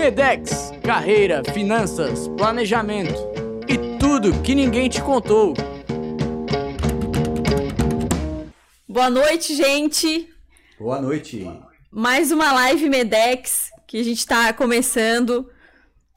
Medex, carreira, finanças, planejamento e tudo que ninguém te contou. Boa noite, gente. Boa noite. Mais uma live Medex que a gente está começando.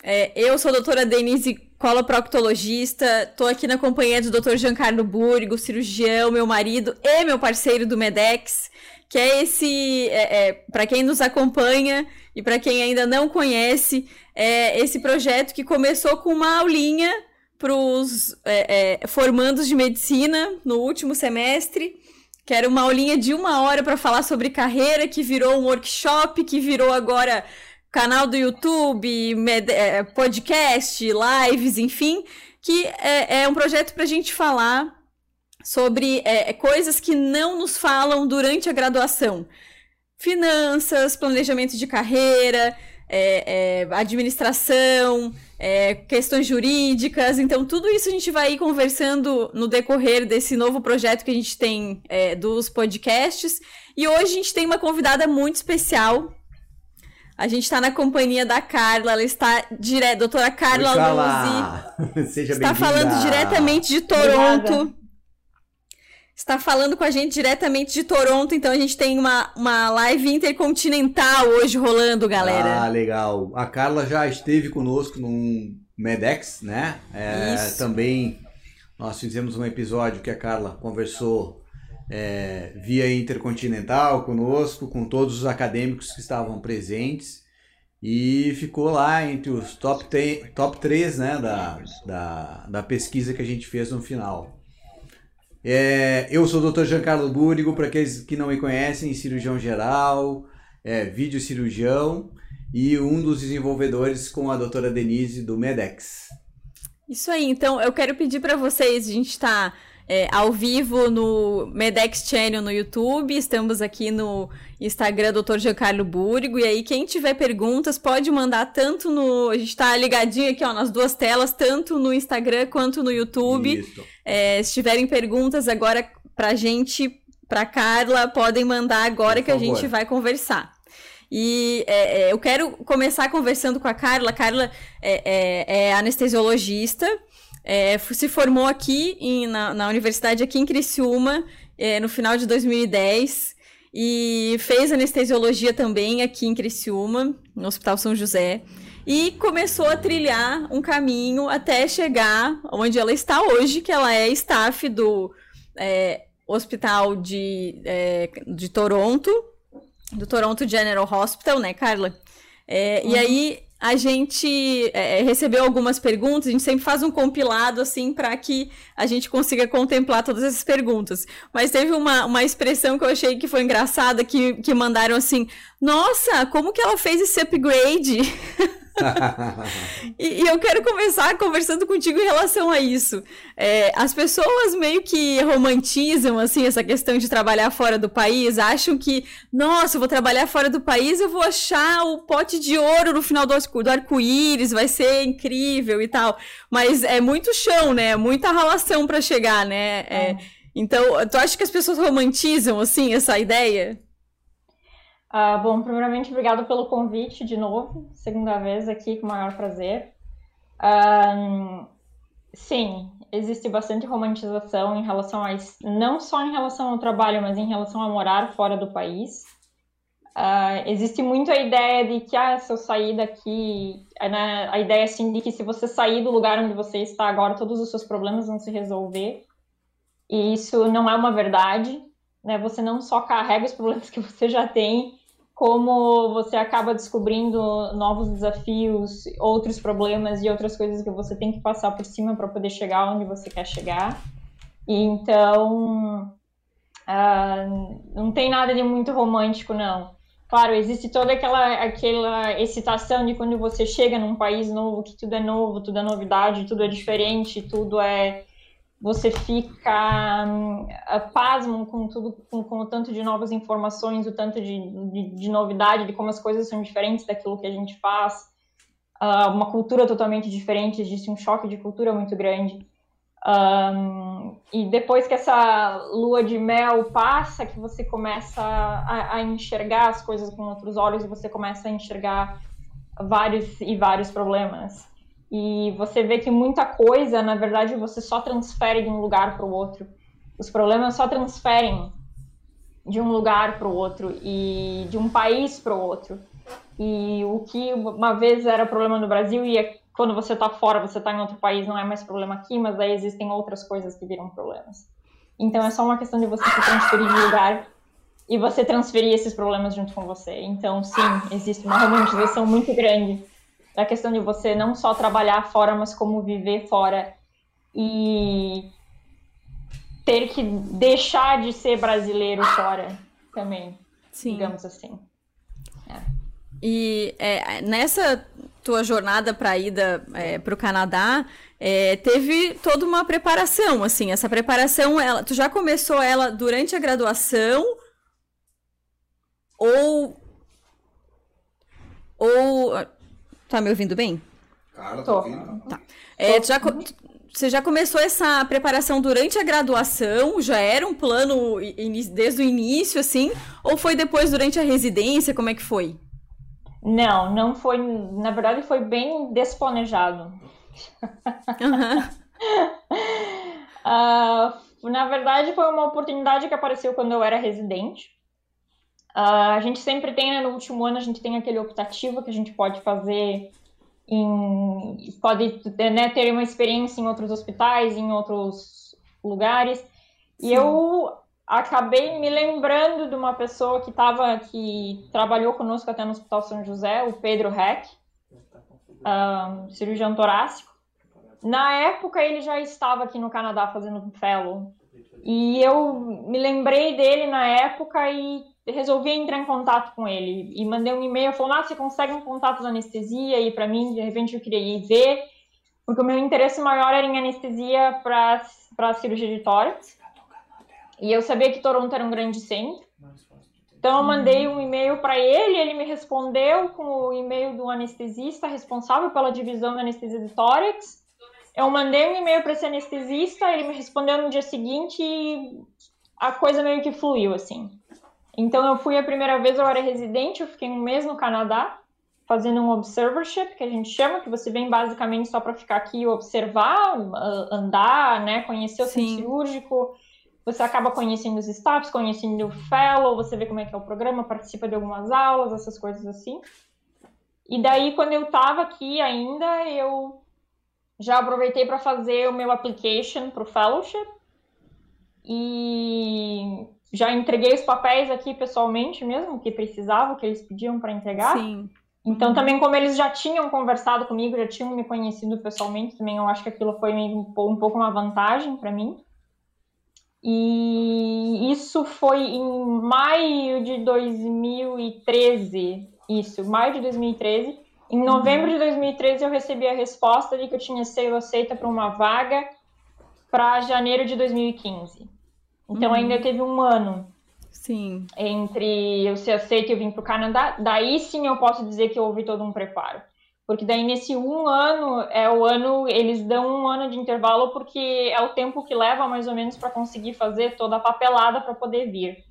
É, eu sou a doutora Denise coloproctologista, estou aqui na companhia do Dr. Giancarlo Burgo, cirurgião, meu marido e meu parceiro do Medex, que é esse, é, é, para quem nos acompanha e para quem ainda não conhece, é esse projeto que começou com uma aulinha para os é, é, formandos de medicina no último semestre, que era uma aulinha de uma hora para falar sobre carreira, que virou um workshop, que virou agora canal do YouTube, é, podcast, lives, enfim, que é, é um projeto para a gente falar sobre é, coisas que não nos falam durante a graduação finanças, planejamento de carreira, é, é, administração, é, questões jurídicas. Então, tudo isso a gente vai ir conversando no decorrer desse novo projeto que a gente tem é, dos podcasts. E hoje a gente tem uma convidada muito especial. A gente está na companhia da Carla, ela está direto, doutora Carla Oi, Seja está falando diretamente de Toronto. Obrigada está falando com a gente diretamente de Toronto, então a gente tem uma, uma live intercontinental hoje rolando, galera. Ah, legal. A Carla já esteve conosco num Medex, né? É, Isso. Também nós fizemos um episódio que a Carla conversou é, via intercontinental conosco, com todos os acadêmicos que estavam presentes. E ficou lá entre os top, ten, top 3 né, da, da, da pesquisa que a gente fez no final. É, eu sou o Dr. Giancarlo Búrigo, para aqueles que não me conhecem, cirurgião geral, é, vídeo cirurgião e um dos desenvolvedores com a doutora Denise do Medex. Isso aí, então eu quero pedir para vocês, a gente está é, ao vivo no Medex Channel no YouTube, estamos aqui no Instagram Dr. Giancarlo Búrigo, e aí quem tiver perguntas pode mandar tanto no... A gente está ligadinho aqui ó, nas duas telas, tanto no Instagram quanto no YouTube. É, se tiverem perguntas agora pra gente, pra Carla, podem mandar agora Por que favor. a gente vai conversar. E é, é, eu quero começar conversando com a Carla. A Carla é, é, é anestesiologista, é, se formou aqui em, na, na, universidade aqui em Criciúma é, no final de 2010 e fez anestesiologia também aqui em Criciúma, no Hospital São José. E começou a trilhar um caminho até chegar onde ela está hoje, que ela é staff do é, Hospital de, é, de Toronto, do Toronto General Hospital, né, Carla? É, uhum. E aí a gente é, é, recebeu algumas perguntas, a gente sempre faz um compilado assim para que a gente consiga contemplar todas essas perguntas. Mas teve uma, uma expressão que eu achei que foi engraçada, que, que mandaram assim: Nossa, como que ela fez esse upgrade? e, e, eu quero começar conversando contigo em relação a isso. É, as pessoas meio que romantizam assim essa questão de trabalhar fora do país, acham que, nossa, eu vou trabalhar fora do país, eu vou achar o pote de ouro no final do, do arco-íris, vai ser incrível e tal. Mas é muito chão, né? Muita relação para chegar, né? É, é. Então, tu acha que as pessoas romantizam assim essa ideia? Uh, bom, primeiramente, obrigado pelo convite de novo, segunda vez aqui, com o maior prazer. Sim, existe bastante romantização em relação a não só em relação ao trabalho, mas em relação a morar fora do país. Uh, existe muito a ideia de que ah, se eu sair daqui, né, a ideia assim de que se você sair do lugar onde você está agora, todos os seus problemas vão se resolver. E isso não é uma verdade. Né? Você não só carrega os problemas que você já tem, como você acaba descobrindo novos desafios, outros problemas e outras coisas que você tem que passar por cima para poder chegar onde você quer chegar. E então, uh, não tem nada de muito romântico, não. Claro, existe toda aquela, aquela excitação de quando você chega num país novo, que tudo é novo, tudo é novidade, tudo é diferente, tudo é você fica um, pasmo com tudo, com, com, o tanto de novas informações, o tanto de, de, de, novidade, de como as coisas são diferentes daquilo que a gente faz. Uh, uma cultura totalmente diferente, existe um choque de cultura muito grande. Um, e depois que essa lua de mel passa, que você começa a, a enxergar as coisas com outros olhos, e você começa a enxergar vários e vários problemas. E você vê que muita coisa, na verdade, você só transfere de um lugar para o outro. Os problemas só transferem de um lugar para o outro e de um país para o outro. E o que uma vez era problema no Brasil e é, quando você está fora, você está em outro país, não é mais problema aqui, mas aí existem outras coisas que viram problemas. Então é só uma questão de você se transferir de lugar e você transferir esses problemas junto com você. Então, sim, existe uma romantização muito grande da questão de você não só trabalhar fora, mas como viver fora e ter que deixar de ser brasileiro fora também, sim. digamos assim. É. E é, nessa tua jornada para a ida é, para o Canadá, é, teve toda uma preparação, assim, essa preparação, ela, tu já começou ela durante a graduação ou ou tá me ouvindo bem? Cara, tô ouvindo. Tá. É, tu já, você já começou essa preparação durante a graduação? Já era um plano desde o início, assim? Ou foi depois, durante a residência? Como é que foi? Não, não foi. Na verdade, foi bem desplanejado. Uhum. uh, na verdade, foi uma oportunidade que apareceu quando eu era residente. Uh, a gente sempre tem, né, no último ano, a gente tem aquele optativo que a gente pode fazer em, pode né, ter uma experiência em outros hospitais, em outros lugares. Sim. E eu acabei me lembrando de uma pessoa que tava, que trabalhou conosco até no Hospital São José, o Pedro Heck, um, cirurgião torácico. Na época ele já estava aqui no Canadá fazendo um fellow. E eu me lembrei dele na época e resolvi entrar em contato com ele. E mandei um e-mail falando: ah, você consegue um contato de anestesia? E para mim, de repente, eu queria ir ver, porque o meu interesse maior era em anestesia para cirurgia de tórax. E eu sabia que Toronto era um grande centro. Então eu mandei um e-mail para ele, ele me respondeu com o e-mail do anestesista responsável pela divisão da anestesia de tórax. Eu mandei um e-mail para esse anestesista, ele me respondeu no dia seguinte e a coisa meio que fluiu assim. Então eu fui a primeira vez, eu era residente, eu fiquei um mês no Canadá fazendo um observership, que a gente chama, que você vem basicamente só para ficar aqui e observar, andar, né, conhecer o centro cirúrgico, você acaba conhecendo os staffs, conhecendo o fellow, você vê como é que é o programa, participa de algumas aulas, essas coisas assim. E daí, quando eu estava aqui ainda, eu já aproveitei para fazer o meu application para o fellowship. E já entreguei os papéis aqui pessoalmente mesmo, que precisava, que eles pediam para entregar. Sim. Então, uhum. também, como eles já tinham conversado comigo, já tinham me conhecido pessoalmente, também eu acho que aquilo foi meio, um pouco uma vantagem para mim. E isso foi em maio de 2013. Isso, maio de 2013. Em novembro de 2013 eu recebi a resposta de que eu tinha sido aceita para uma vaga para janeiro de 2015. Então uhum. ainda teve um ano. Sim. Entre eu ser aceita e eu vim para o Canadá. Daí sim eu posso dizer que houve todo um preparo. Porque daí nesse um ano, é o ano, eles dão um ano de intervalo porque é o tempo que leva mais ou menos para conseguir fazer toda a papelada para poder vir.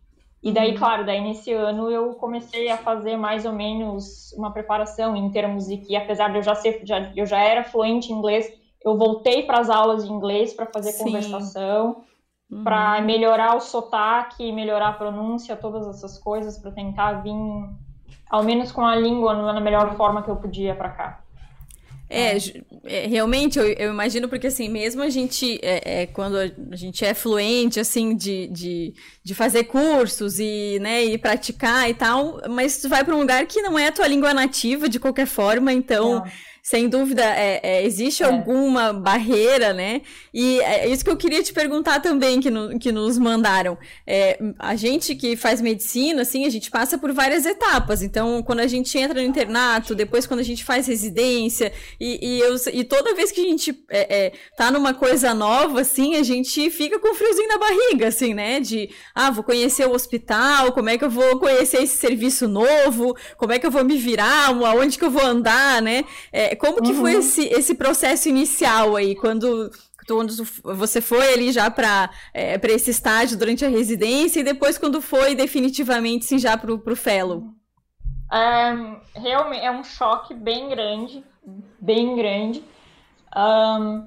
E daí, uhum. claro, daí nesse ano eu comecei a fazer mais ou menos uma preparação em termos de que, apesar de eu já ser, já, eu já era fluente em inglês, eu voltei para as aulas de inglês para fazer Sim. conversação, uhum. para melhorar o sotaque, melhorar a pronúncia, todas essas coisas, para tentar vir ao menos com a língua na melhor forma que eu podia para cá. É, é, realmente, eu, eu, imagino, porque assim, mesmo a gente, é, é, quando a gente é fluente, assim, de, de, de fazer cursos e, né, e praticar e tal, mas tu vai para um lugar que não é a tua língua nativa, de qualquer forma, então... Não sem dúvida, é, é, existe é. alguma barreira, né? E é isso que eu queria te perguntar também, que, no, que nos mandaram. É, a gente que faz medicina, assim, a gente passa por várias etapas. Então, quando a gente entra no internato, depois quando a gente faz residência, e, e, eu, e toda vez que a gente é, é, tá numa coisa nova, assim, a gente fica com um friozinho na barriga, assim, né? De, ah, vou conhecer o hospital, como é que eu vou conhecer esse serviço novo, como é que eu vou me virar, aonde que eu vou andar, né? É, como que uhum. foi esse, esse processo inicial aí, quando quando você foi ali já para é, esse estágio durante a residência e depois quando foi definitivamente sim, já para o fellow? É, realmente é um choque bem grande, bem grande. Um,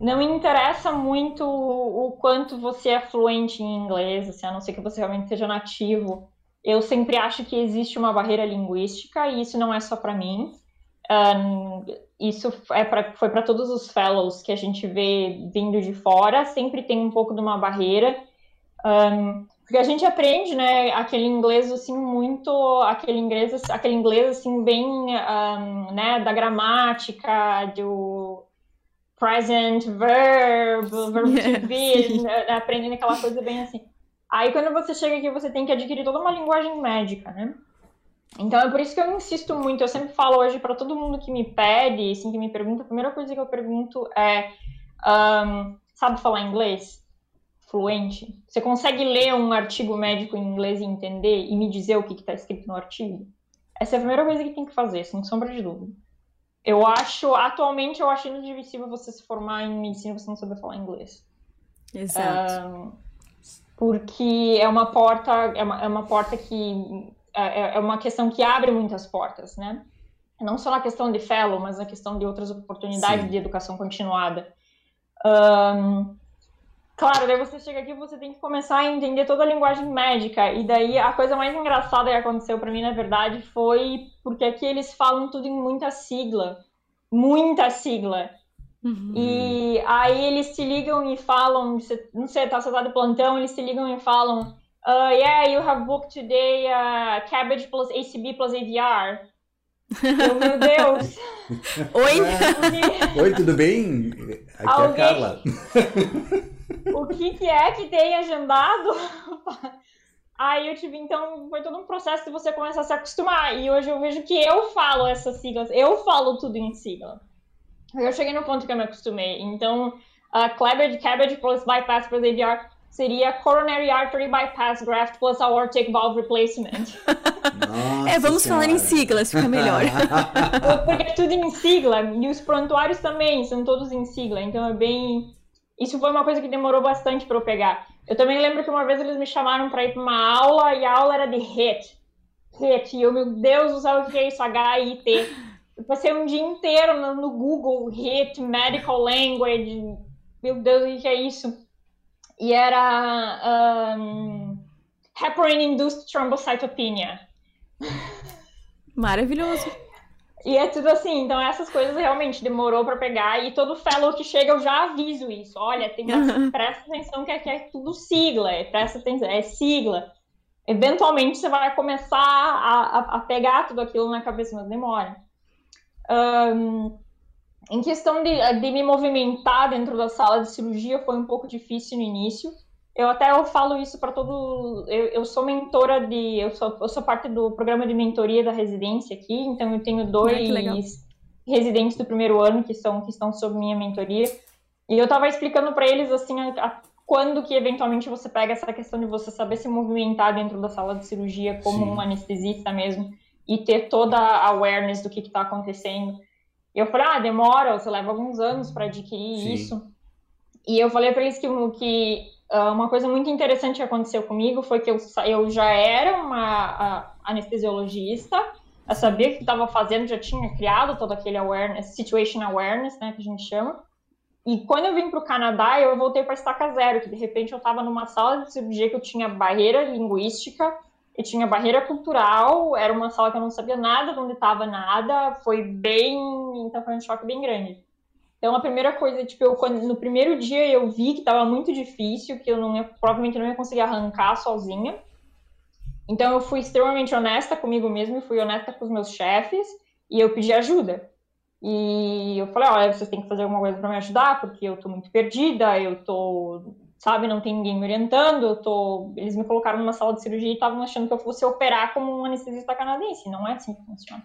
não interessa muito o quanto você é fluente em inglês, assim, a não ser que você realmente seja nativo. Eu sempre acho que existe uma barreira linguística e isso não é só para mim. Um, isso é pra, foi para todos os fellows que a gente vê vindo de fora, sempre tem um pouco de uma barreira. Um, porque a gente aprende, né, aquele inglês assim muito, aquele inglês, aquele inglês assim bem, um, né, da gramática, do present verb, verb to be, né, aprendendo aquela coisa bem assim. Aí quando você chega aqui, você tem que adquirir toda uma linguagem médica, né? Então é por isso que eu insisto muito. Eu sempre falo hoje para todo mundo que me pede, assim, que me pergunta, a primeira coisa que eu pergunto é: um, sabe falar inglês? Fluente? Você consegue ler um artigo médico em inglês e entender e me dizer o que está escrito no artigo? Essa é a primeira coisa que tem que fazer, sem sombra de dúvida. Eu acho, atualmente, eu acho inadmissível você se formar em medicina e você não saber falar inglês. Exato. Um, porque é uma porta, é uma, é uma porta que é, é, é uma questão que abre muitas portas, né? Não só na questão de fellow, mas na questão de outras oportunidades Sim. de educação continuada. Um, claro, daí você chega aqui você tem que começar a entender toda a linguagem médica. E daí a coisa mais engraçada que aconteceu para mim, na verdade, foi porque aqui eles falam tudo em muita sigla. Muita sigla. Uhum. E aí eles te ligam e falam, não sei, tá, você tá de plantão, eles te ligam e falam, uh, yeah, you have booked today uh, cabbage plus ACB plus AVR. oh, meu Deus! Oi! Oi, tudo bem? Aqui Alguém... é a Carla. o que, que é que tem agendado? Aí eu tive, então, foi todo um processo de você começar a se acostumar. E hoje eu vejo que eu falo essas siglas, eu falo tudo em sigla. Eu cheguei no ponto que eu me acostumei. Então, uh, Cabbage, Cabbage plus Bypass plus AVR seria Coronary Artery Bypass Graft plus Aortic Valve Replacement. Nossa é, vamos senhora. falar em siglas, fica melhor. Porque é tudo em sigla, e os prontuários também são todos em sigla, então é bem... Isso foi uma coisa que demorou bastante para eu pegar. Eu também lembro que uma vez eles me chamaram para ir para uma aula, e a aula era de HIT. HIT, e eu, meu Deus do céu, o que é isso? H-I-T. Eu passei um dia inteiro no, no Google, HIT, Medical Language, meu Deus, o que é isso? E era um, Heparin-Induced Thrombocytopenia. Maravilhoso. E é tudo assim, então essas coisas realmente demorou para pegar e todo fellow que chega eu já aviso isso. Olha, tem uma, presta atenção que aqui é tudo sigla, é, presta atenção, é sigla. Eventualmente você vai começar a, a, a pegar tudo aquilo na cabeça, mas demora. Um, em questão de, de, me movimentar dentro da sala de cirurgia foi um pouco difícil no início. Eu até eu falo isso para todo. Eu, eu, sou mentora de. Eu sou, eu sou parte do programa de mentoria da residência aqui, então eu tenho dois residentes do primeiro ano que, são, que estão sob minha mentoria. E eu estava explicando para eles assim a, a, quando que eventualmente você pega essa questão de você saber se movimentar dentro da sala de cirurgia como Sim. um anestesista mesmo e ter toda a awareness do que está acontecendo. E eu falei, ah, demora, você leva alguns anos para adquirir Sim. isso. E eu falei para eles que, que uh, uma coisa muito interessante que aconteceu comigo foi que eu, eu já era uma anestesiologista, eu sabia o que estava fazendo, já tinha criado todo aquele awareness, situation awareness, né, que a gente chama. E quando eu vim para o Canadá, eu voltei para estaca zero, que de repente eu estava numa sala de cirurgia que eu tinha barreira linguística, e tinha barreira cultural, era uma sala que eu não sabia nada de onde estava nada, foi bem, então foi um choque bem grande. Então a primeira coisa, tipo, eu, no primeiro dia eu vi que estava muito difícil, que eu não ia, provavelmente não ia conseguir arrancar sozinha. Então eu fui extremamente honesta comigo mesma e fui honesta com os meus chefes e eu pedi ajuda. E eu falei, olha, vocês têm que fazer alguma coisa para me ajudar, porque eu tô muito perdida, eu tô sabe? Não tem ninguém me orientando. Eu tô... Eles me colocaram numa sala de cirurgia e estavam achando que eu fosse operar como um anestesista canadense. Não é assim que funciona.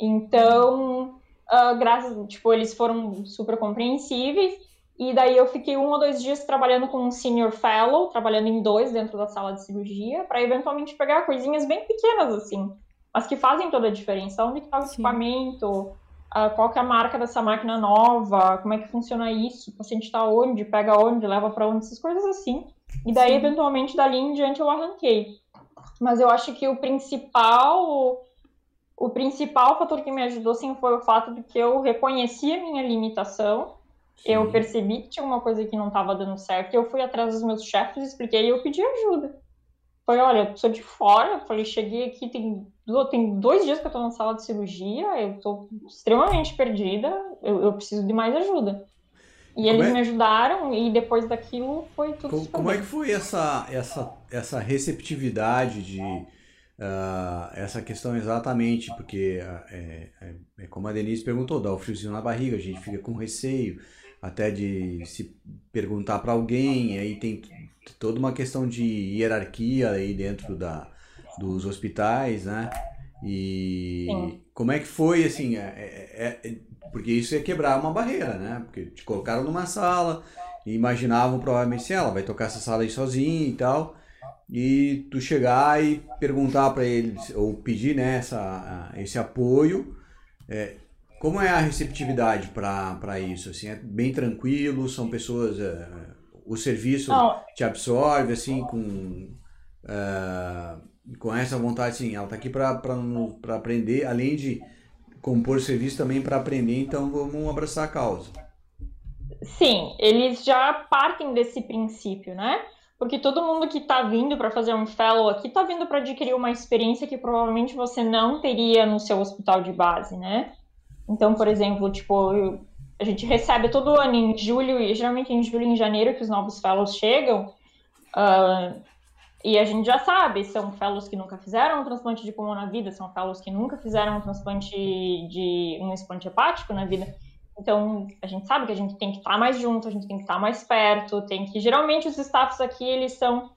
Então, uh, graças, tipo, eles foram super compreensíveis. E daí eu fiquei um ou dois dias trabalhando com um senior fellow, trabalhando em dois dentro da sala de cirurgia, para eventualmente pegar coisinhas bem pequenas assim, mas que fazem toda a diferença. Onde está o Sim. equipamento? Uh, qual que é a marca dessa máquina nova, como é que funciona isso, o paciente está onde, pega onde, leva para onde, essas coisas assim. E daí, Sim. eventualmente, dali em diante eu arranquei. Mas eu acho que o principal o principal fator que me ajudou, sim, foi o fato de que eu reconheci a minha limitação, sim. eu percebi que tinha uma coisa que não estava dando certo, eu fui atrás dos meus chefes, expliquei e eu pedi ajuda. Foi, olha, eu sou de fora, falei, cheguei aqui, tem, tem dois dias que eu tô na sala de cirurgia, eu tô extremamente perdida, eu, eu preciso de mais ajuda. E eles é? me ajudaram e depois daquilo foi tudo Como, como é que foi essa, essa, essa receptividade de uh, essa questão exatamente? Porque uh, é, é, é, como a Denise perguntou, dá o friozinho na barriga, a gente fica com receio até de se perguntar para alguém, aí tem toda uma questão de hierarquia aí dentro da, dos hospitais, né? E Sim. como é que foi, assim, é, é, é, porque isso ia quebrar uma barreira, né? Porque te colocaram numa sala e imaginavam provavelmente assim, ela vai tocar essa sala aí sozinha e tal, e tu chegar e perguntar para eles, ou pedir né, essa, esse apoio, é, como é a receptividade para isso? Assim, é bem tranquilo, são pessoas... É, o serviço Não. te absorve, assim, com... Uh, com essa vontade, assim, ela está aqui para aprender, além de compor serviço também para aprender, então vamos abraçar a causa. Sim, eles já partem desse princípio, né? Porque todo mundo que está vindo para fazer um fellow aqui está vindo para adquirir uma experiência que provavelmente você não teria no seu hospital de base, né? Então, por exemplo, tipo, a gente recebe todo ano em julho, e geralmente em julho e em janeiro que os novos fellows chegam. Uh, e a gente já sabe, são fellows que nunca fizeram um transplante de pulmão na vida, são fellows que nunca fizeram um transplante de um explante hepático na vida. Então, a gente sabe que a gente tem que estar mais junto, a gente tem que estar mais perto, tem que geralmente os staffs aqui eles são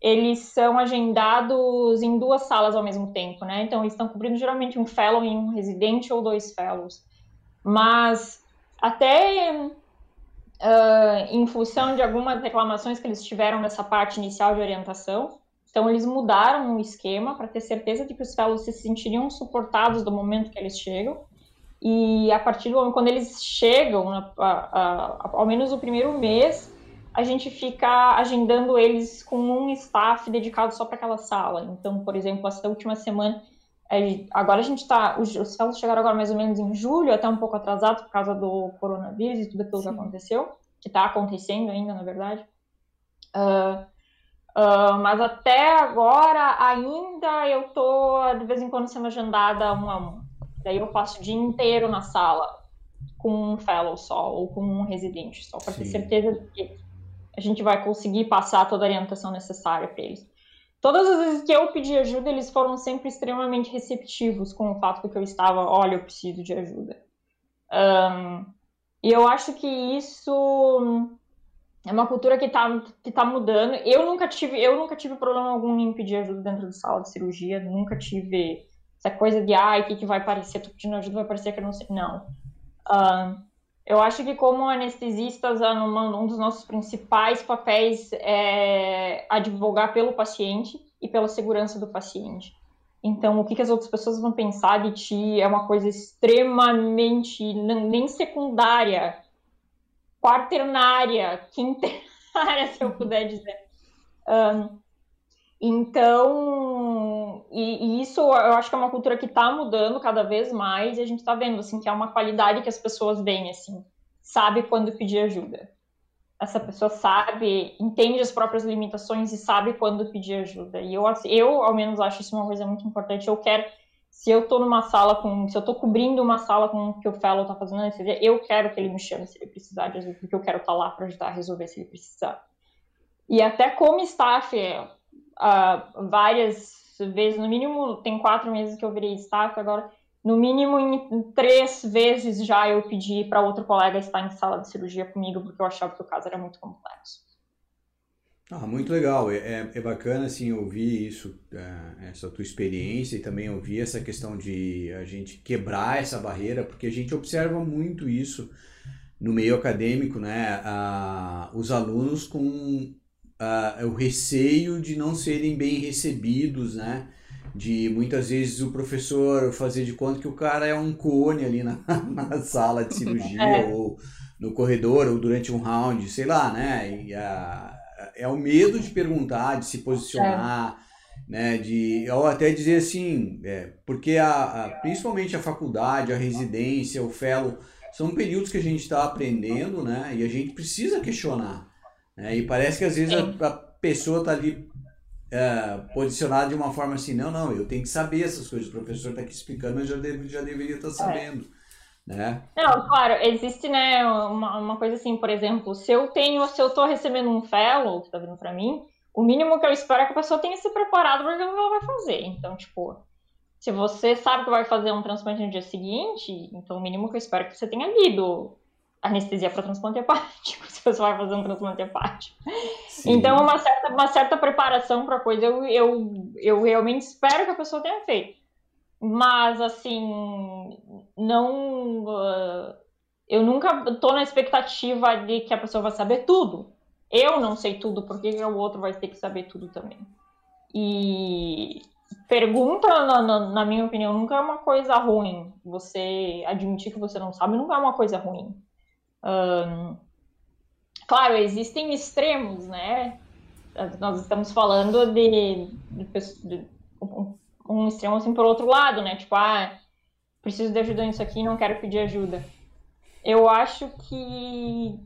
eles são agendados em duas salas ao mesmo tempo, né? Então, eles estão cobrindo geralmente um fellow e um residente ou dois fellows. Mas até uh, em função de algumas reclamações que eles tiveram nessa parte inicial de orientação. Então, eles mudaram o esquema para ter certeza de que os fellows se sentiriam suportados do momento que eles chegam. E a partir do momento, quando eles chegam, a, a, a, ao menos o primeiro mês, a gente fica agendando eles com um staff dedicado só para aquela sala. Então, por exemplo, essa última semana, agora a gente está, os, os fellows chegaram agora mais ou menos em julho, até um pouco atrasado por causa do coronavírus e tudo aquilo Sim. que aconteceu, que está acontecendo ainda, na verdade. Uh, uh, mas até agora ainda eu tô de vez em quando sendo agendada um a um. Daí eu passo o dia inteiro na sala com um fellow só ou com um residente só para ter certeza de que a gente vai conseguir passar toda a orientação necessária para eles. Todas as vezes que eu pedi ajuda, eles foram sempre extremamente receptivos com o fato que eu estava, olha, eu preciso de ajuda. Um, e eu acho que isso é uma cultura que está que tá mudando. Eu nunca tive, eu nunca tive problema algum em pedir ajuda dentro da sala de cirurgia, nunca tive essa coisa de, ai, o que, que vai parecer, tô pedindo ajuda, vai parecer que eu não sei. Não. Um, eu acho que como anestesistas, um dos nossos principais papéis é advogar pelo paciente e pela segurança do paciente. Então, o que, as outras pessoas vão pensar de ti é uma coisa extremamente nem secundária, quaternária, quintenária, se eu puder dizer. Um, então, e, e, isso eu acho que é uma cultura que está mudando cada vez mais e a gente está vendo, assim, que é uma qualidade que as pessoas veem, assim, sabe quando pedir ajuda. Essa pessoa sabe, entende as próprias limitações e sabe quando pedir ajuda. E eu, assim, eu ao menos, acho isso uma coisa muito importante. Eu quero, se eu estou numa sala com, se eu estou cobrindo uma sala com o que o fellow está fazendo, eu quero que ele me chame se ele precisar de ajuda, porque eu quero estar tá lá para ajudar a resolver se ele precisar. E até como staff, uh, várias vezes, no mínimo, tem quatro meses que eu virei staff, agora, no mínimo, em três vezes já eu pedi para outro colega estar em sala de cirurgia comigo, porque eu achava que o caso era muito complexo. Ah, muito legal. É, é, é bacana assim ouvir isso, é, essa tua experiência e também ouvir essa questão de a gente quebrar essa barreira, porque a gente observa muito isso no meio acadêmico, né? Ah, os alunos com uh, o receio de não serem bem recebidos, né? De muitas vezes o professor fazer de conta que o cara é um cone ali na, na sala de cirurgia é. ou no corredor ou durante um round, sei lá, né? E, uh, é o medo de perguntar, de se posicionar. né? De, ou até dizer assim, é, porque a, a, principalmente a faculdade, a residência, o fellow, são períodos que a gente está aprendendo, né? E a gente precisa questionar. Né? E parece que às vezes a, a pessoa está ali é, posicionada de uma forma assim, não, não, eu tenho que saber essas coisas. O professor está aqui explicando, mas já, deve, já deveria estar tá é. sabendo. É. Né? Não, claro, existe né, uma, uma coisa assim, por exemplo, se eu tenho, se eu estou recebendo um fellow que está vindo para mim, o mínimo que eu espero é que a pessoa tenha se preparado para o que ela vai fazer. Então, tipo, se você sabe que vai fazer um transplante no dia seguinte, então o mínimo que eu espero é que você tenha lido anestesia para transplante hepático, se você vai fazer um transplante hepático. Sim. Então, uma certa, uma certa preparação para a coisa, eu, eu, eu realmente espero que a pessoa tenha feito. Mas, assim, não. Uh, eu nunca estou na expectativa de que a pessoa vai saber tudo. Eu não sei tudo, porque o outro vai ter que saber tudo também. E pergunta, na, na, minha opinião, nunca é uma coisa ruim. Você admitir que você não sabe nunca é uma coisa ruim. Um, claro, existem extremos, né? Nós estamos falando de, de, de um, um extremo assim por outro lado, né? Tipo, ah, preciso de ajuda nisso aqui, não quero pedir ajuda. Eu acho que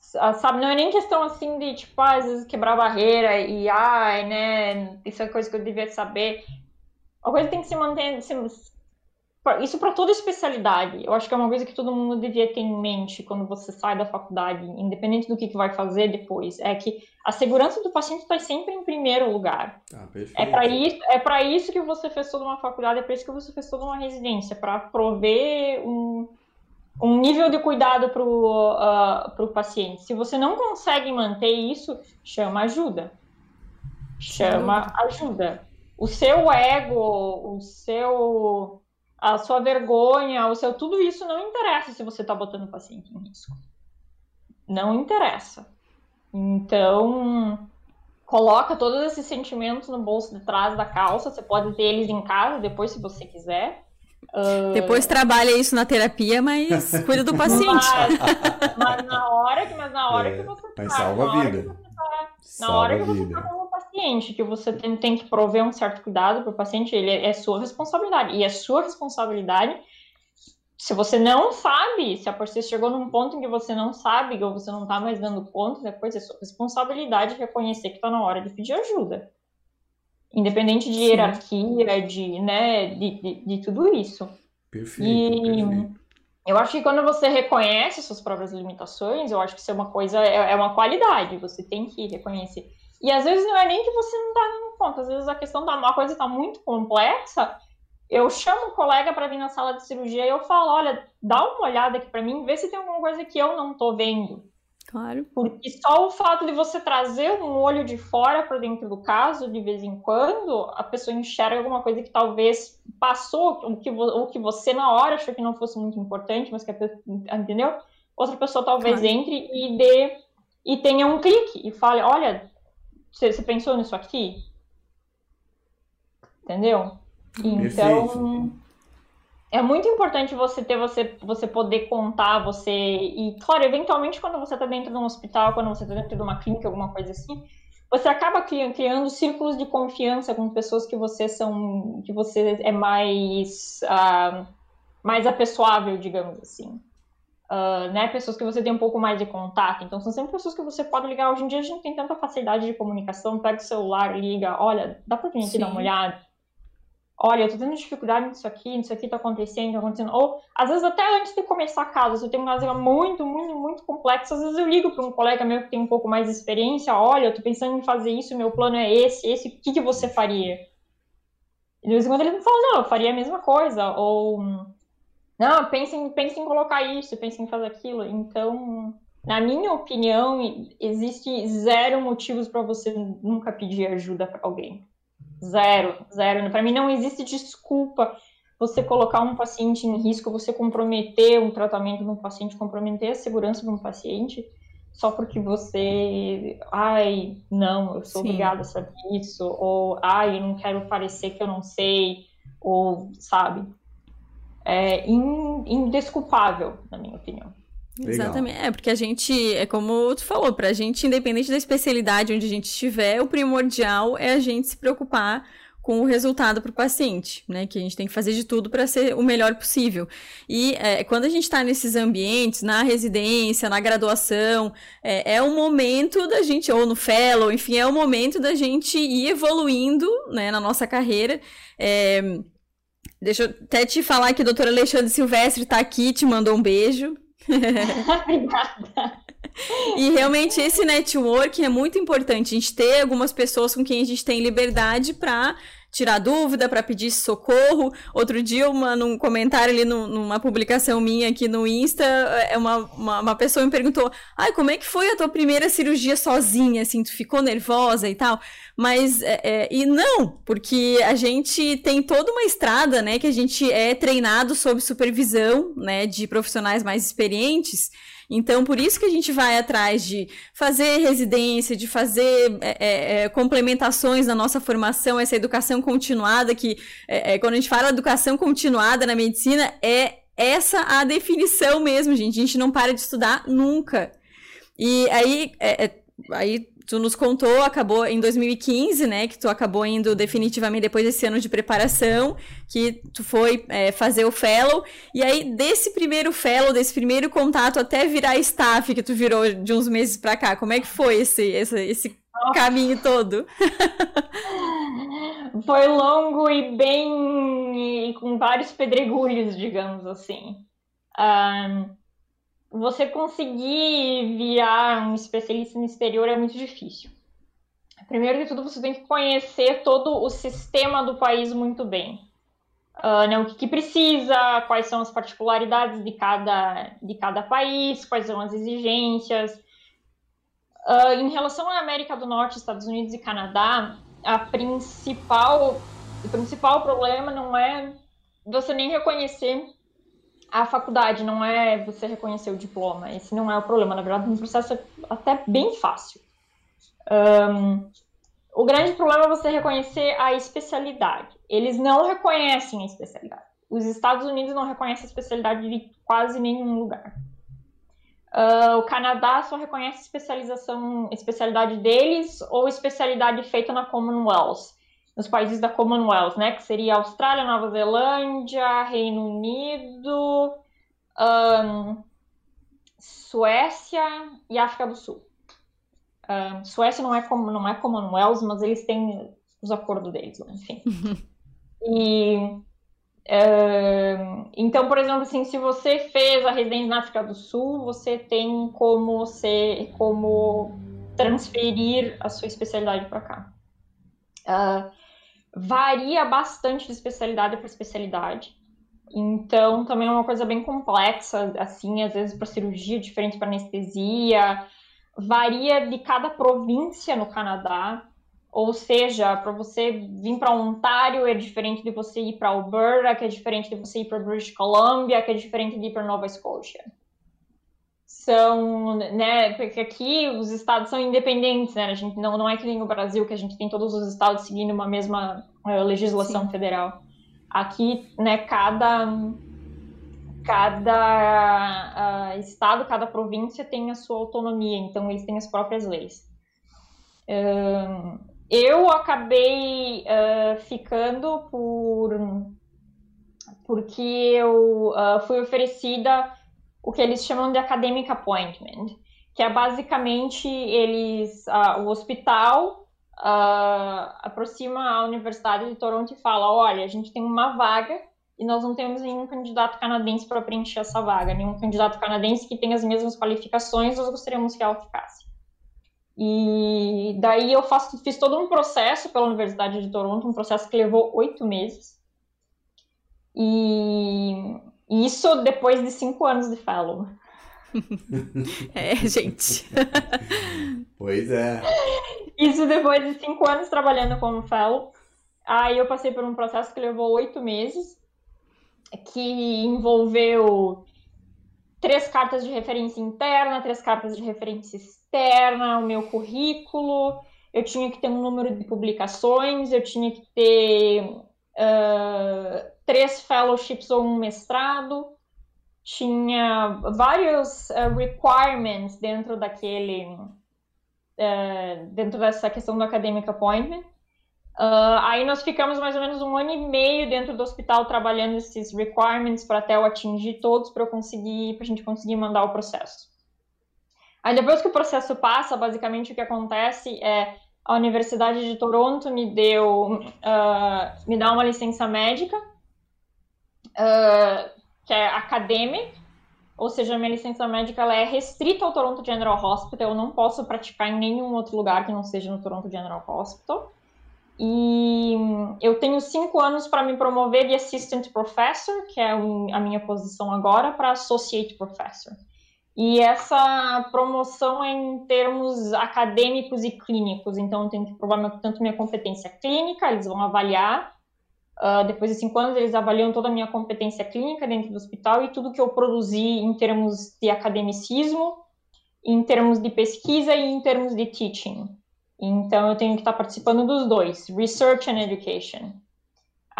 sabe, não é nem questão assim de, tipo, ah, às vezes quebrar barreira e, ai, né, isso é coisa que eu devia saber. A coisa tem que se manter, se, isso para toda especialidade. Eu acho que é uma coisa que todo mundo devia ter em mente quando você sai da faculdade, independente do que, que vai fazer depois. É que a segurança do paciente está sempre em primeiro lugar. Ah, é para isso, é para isso que você fez toda uma faculdade, é para isso que você fez toda uma residência, para prover um, um nível de cuidado para o uh, paciente. Se você não consegue manter isso, chama ajuda. Chama ajuda. O seu ego, o seu a sua vergonha, o seu tudo isso não interessa se você está botando o paciente em risco. Não interessa. Então, coloca todos esses sentimentos no bolso de trás da calça. Você pode ter eles em casa depois, se você quiser. Uh... Depois trabalha isso na terapia, mas cuida do paciente. Mas, mas na hora que, mas na hora é, que você mas tá, salva a vida. Tá, na hora que você está com o paciente, que você tem, tem que prover um certo cuidado para o paciente, ele é, é sua responsabilidade. E é sua responsabilidade se você não sabe, se a você chegou num ponto em que você não sabe, ou você não está mais dando conta, depois é sua responsabilidade reconhecer que está na hora de pedir ajuda. Independente de Sim. hierarquia, de, né, de, de, de, tudo isso. Perfeito, e perfeito. eu acho que quando você reconhece suas próprias limitações, eu acho que isso é uma coisa, é, é uma qualidade, você tem que reconhecer. E às vezes não é nem que você não está dando conta, às vezes a questão da uma coisa está muito complexa, eu chamo um colega para vir na sala de cirurgia e eu falo, olha, dá uma olhada aqui para mim, vê se tem alguma coisa que eu não estou vendo. Claro. Porque só o fato de você trazer um olho de fora para dentro do caso, de vez em quando, a pessoa enxerga alguma coisa que talvez passou, o que, o que você na hora achou que não fosse muito importante, mas que a pessoa, entendeu? Outra pessoa talvez claro. entre e dê e tenha um clique e fale, olha, você, você pensou nisso aqui? Entendeu? Então, é muito importante você ter você você poder contar você e claro eventualmente quando você está dentro de um hospital quando você está dentro de uma clínica alguma coisa assim você acaba criando círculos de confiança com pessoas que você são que você é mais uh, mais apessoável digamos assim uh, né pessoas que você tem um pouco mais de contato. Então são sempre pessoas que você pode ligar. Hoje em dia a gente tem tanta facilidade de comunicação. Pega o celular liga. Olha dá para gente dar uma olhada? Olha, eu tô tendo dificuldade nisso aqui, nisso aqui tá acontecendo, tá acontecendo. Ou, às vezes, até antes de começar a casa, se eu tenho uma coisa muito, muito, muito complexa, às vezes eu ligo para um colega meu que tem um pouco mais de experiência, olha, eu tô pensando em fazer isso, meu plano é esse, esse, o que, que você faria? E de vez em quando ele me fala, não, eu faria a mesma coisa, ou, não, pense em, pense em colocar isso, pense em fazer aquilo. Então, na minha opinião, existe zero motivos para você nunca pedir ajuda para alguém. Zero, zero. Para mim não existe desculpa você colocar um paciente em risco, você comprometer um tratamento de um paciente, comprometer a segurança de um paciente, só porque você, ai, não, eu sou Sim. obrigada a saber isso, ou ai, eu não quero parecer que eu não sei, ou sabe? É indesculpável, na minha opinião. Legal. Exatamente. É, porque a gente, é como tu falou, pra gente, independente da especialidade onde a gente estiver, o primordial é a gente se preocupar com o resultado para o paciente, né? Que a gente tem que fazer de tudo para ser o melhor possível. E é, quando a gente está nesses ambientes, na residência, na graduação, é, é o momento da gente, ou no fellow, enfim, é o momento da gente ir evoluindo, né, na nossa carreira. É, deixa eu até te falar que o doutor Alexandre Silvestre está aqui, te mandou um beijo. Obrigada. E realmente esse network é muito importante. A gente ter algumas pessoas com quem a gente tem liberdade para tirar dúvida, para pedir socorro. Outro dia, uma, num comentário ali numa publicação minha aqui no Insta, é uma, uma, uma, pessoa me perguntou: ai, como é que foi a tua primeira cirurgia sozinha? Assim, tu ficou nervosa e tal? Mas, é, é, e não, porque a gente tem toda uma estrada, né, que a gente é treinado sob supervisão, né, de profissionais mais experientes. Então, por isso que a gente vai atrás de fazer residência, de fazer é, é, é complementações na nossa formação, essa educação continuada, que é, é, quando a gente fala educação continuada na medicina, é essa a definição mesmo, gente. A gente não para de estudar nunca. E aí, é, aí tu nos contou, acabou em 2015, né? Que tu acabou indo definitivamente depois desse ano de preparação, que tu foi é, fazer o fellow. E aí, desse primeiro fellow, desse primeiro contato até virar staff, que tu virou de uns meses pra cá, como é que foi esse, esse, esse caminho todo? foi longo e bem. e com vários pedregulhos, digamos assim. Um, você conseguir virar um especialista no exterior é muito difícil. Primeiro de tudo, você tem que conhecer todo o sistema do país muito bem. Uh, né, o que, que, precisa, quais são as particularidades de cada, de cada país, quais são as exigências. Uh, em relação à América do Norte, Estados Unidos e Canadá, a principal, o principal problema não é você nem reconhecer a faculdade não é você reconhecer o diploma, esse não é o problema. Na verdade, é um processo até bem fácil. Um, o grande problema é você reconhecer a especialidade. Eles não reconhecem a especialidade. Os Estados Unidos não reconhecem a especialidade de quase nenhum lugar. Uh, o Canadá só reconhece especialização, especialidade deles ou especialidade feita na Commonwealth nos países da Commonwealth, né? Que seria Austrália, Nova Zelândia, Reino Unido, um, Suécia e África do Sul. Um, Suécia não é, não é Commonwealth, mas eles têm os acordos deles, enfim. e então, por exemplo, assim, se você fez a residência na África do Sul, você tem como ser, como transferir a sua especialidade para cá. Uh, varia bastante de especialidade para especialidade. Então, também é uma coisa bem complexa, assim, às vezes para cirurgia, diferente para anestesia. Varia de cada província no Canadá. Ou seja, para você vir para Ontário é diferente de você ir para Alberta, que é diferente de você ir para British Columbia, que é diferente de ir para Nova Scotia são, né, porque aqui os estados são independentes, né, a gente não, não é que nem no Brasil, que a gente tem todos os estados seguindo uma mesma uh, legislação Sim. federal. Aqui, né, cada, cada uh, estado, cada província tem a sua autonomia, então eles têm as próprias leis. Uh, eu acabei ficando por porque eu fui oferecida o que eles chamam de academic appointment, que é basicamente eles, uh, o hospital uh, aproxima a Universidade de Toronto e fala, olha, a gente tem uma vaga e nós não temos nenhum candidato canadense para preencher essa vaga, nenhum candidato canadense que tenha as mesmas qualificações, nós gostaríamos que ela ficasse. E daí eu faço, fiz todo um processo pela Universidade de Toronto, um processo que levou oito meses. E isso depois de cinco anos de fellow. é, gente. pois é. Isso depois de cinco anos trabalhando como fellow. Aí eu passei por um processo que levou oito meses, que envolveu três cartas de referência interna, três cartas de referência externa, o meu currículo, eu tinha que ter um número de publicações, eu tinha que ter uh, três fellowships ou um mestrado, tinha vários uh, requirements dentro daquele, uh, dentro dessa questão do academic appointment. Uh, aí nós ficamos mais ou menos um ano e meio dentro do hospital trabalhando esses requirements para até eu atingir todos para eu conseguir, para a gente conseguir mandar o processo. Aí depois que o processo passa, basicamente o que acontece é a Universidade de Toronto me deu, uh, me dá uma licença médica, que é acadêmica, ou seja, minha licença médica ela é restrita ao Toronto General Hospital, eu não posso praticar em nenhum outro lugar que não seja no Toronto General Hospital. E eu tenho cinco anos para me promover de Assistant Professor, que é a minha posição agora, para Associate Professor. E essa promoção é em termos acadêmicos e clínicos, então eu tenho que provar tanto minha competência clínica, eles vão avaliar. Uh, depois de cinco anos, eles avaliam toda a minha competência clínica dentro do hospital e tudo que eu produzi em termos de academicismo, em termos de pesquisa e em termos de teaching. Então, eu tenho que estar participando dos dois, Research and Education.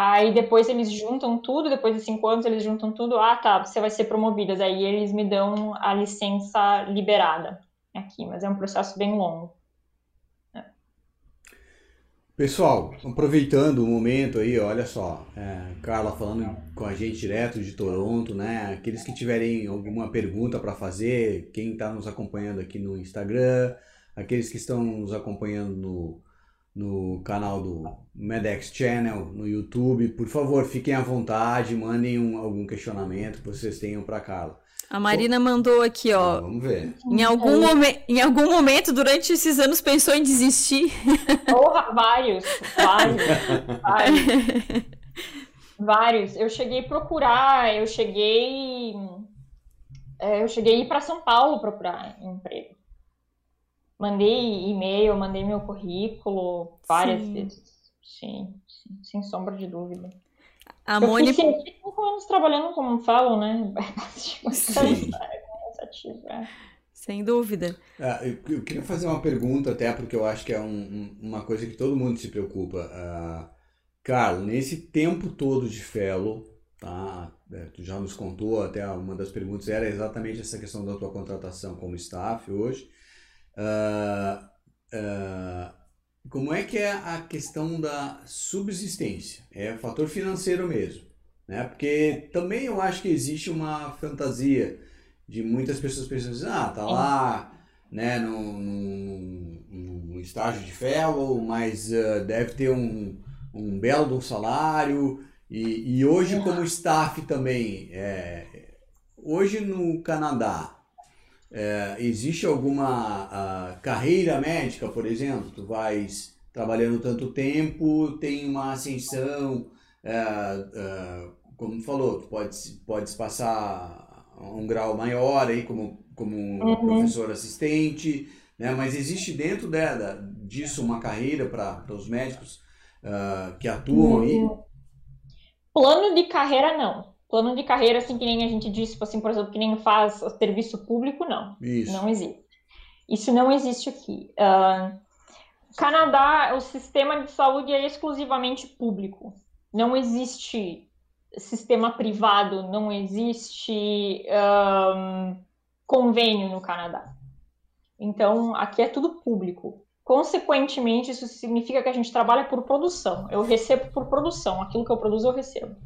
Aí depois eles juntam tudo, depois de cinco anos eles juntam tudo. Ah, tá, você vai ser promovida. Daí eles me dão a licença liberada aqui, mas é um processo bem longo. Pessoal, aproveitando o momento aí, olha só, é, Carla falando com a gente direto de Toronto, né? Aqueles que tiverem alguma pergunta para fazer, quem está nos acompanhando aqui no Instagram, aqueles que estão nos acompanhando no, no canal do Medex Channel no YouTube. Por favor, fiquem à vontade, mandem um, algum questionamento que vocês tenham para Carla. A Marina mandou aqui, ó. Ah, vamos ver. Em algum, momen em algum momento durante esses anos pensou em desistir? Porra, vários, vários, vários. vários. Eu cheguei a procurar, eu cheguei. É, eu cheguei a ir para São Paulo procurar emprego. Mandei e-mail, mandei meu currículo várias sim. vezes. Sim, sim, sem sombra de dúvida. A eu Mônica. Fiquei cinco anos trabalhando como fellow, né? Sim. É. Sem dúvida. Ah, eu, eu, queria fazer uma pergunta, até porque eu acho que é um, um, uma coisa que todo mundo se preocupa. Uh, Carlos, nesse tempo todo de fellow, tá? É, tu já nos contou, até uma das perguntas era exatamente essa questão da tua contratação como staff hoje. Uh, uh, como é que é a questão da subsistência? É o fator financeiro mesmo, né? Porque também eu acho que existe uma fantasia de muitas pessoas pensando assim, ah, tá lá, né, no estágio de fellow, mas uh, deve ter um, um belo um salário, e, e hoje como staff também, é, hoje no Canadá, é, existe alguma carreira médica, por exemplo? Tu vais trabalhando tanto tempo, tem uma ascensão, é, é, como falou, tu podes, podes passar um grau maior aí como, como uhum. professor assistente, né? mas existe dentro dela, disso uma carreira para os médicos uh, que atuam aí? Uhum. Plano de carreira não. Plano de carreira, assim, que nem a gente disse, tipo assim, por exemplo, que nem faz serviço público, não. Isso. Não existe. Isso não existe aqui. Uh, Canadá, o sistema de saúde é exclusivamente público. Não existe sistema privado, não existe um, convênio no Canadá. Então, aqui é tudo público. Consequentemente, isso significa que a gente trabalha por produção. Eu recebo por produção. Aquilo que eu produzo, eu recebo.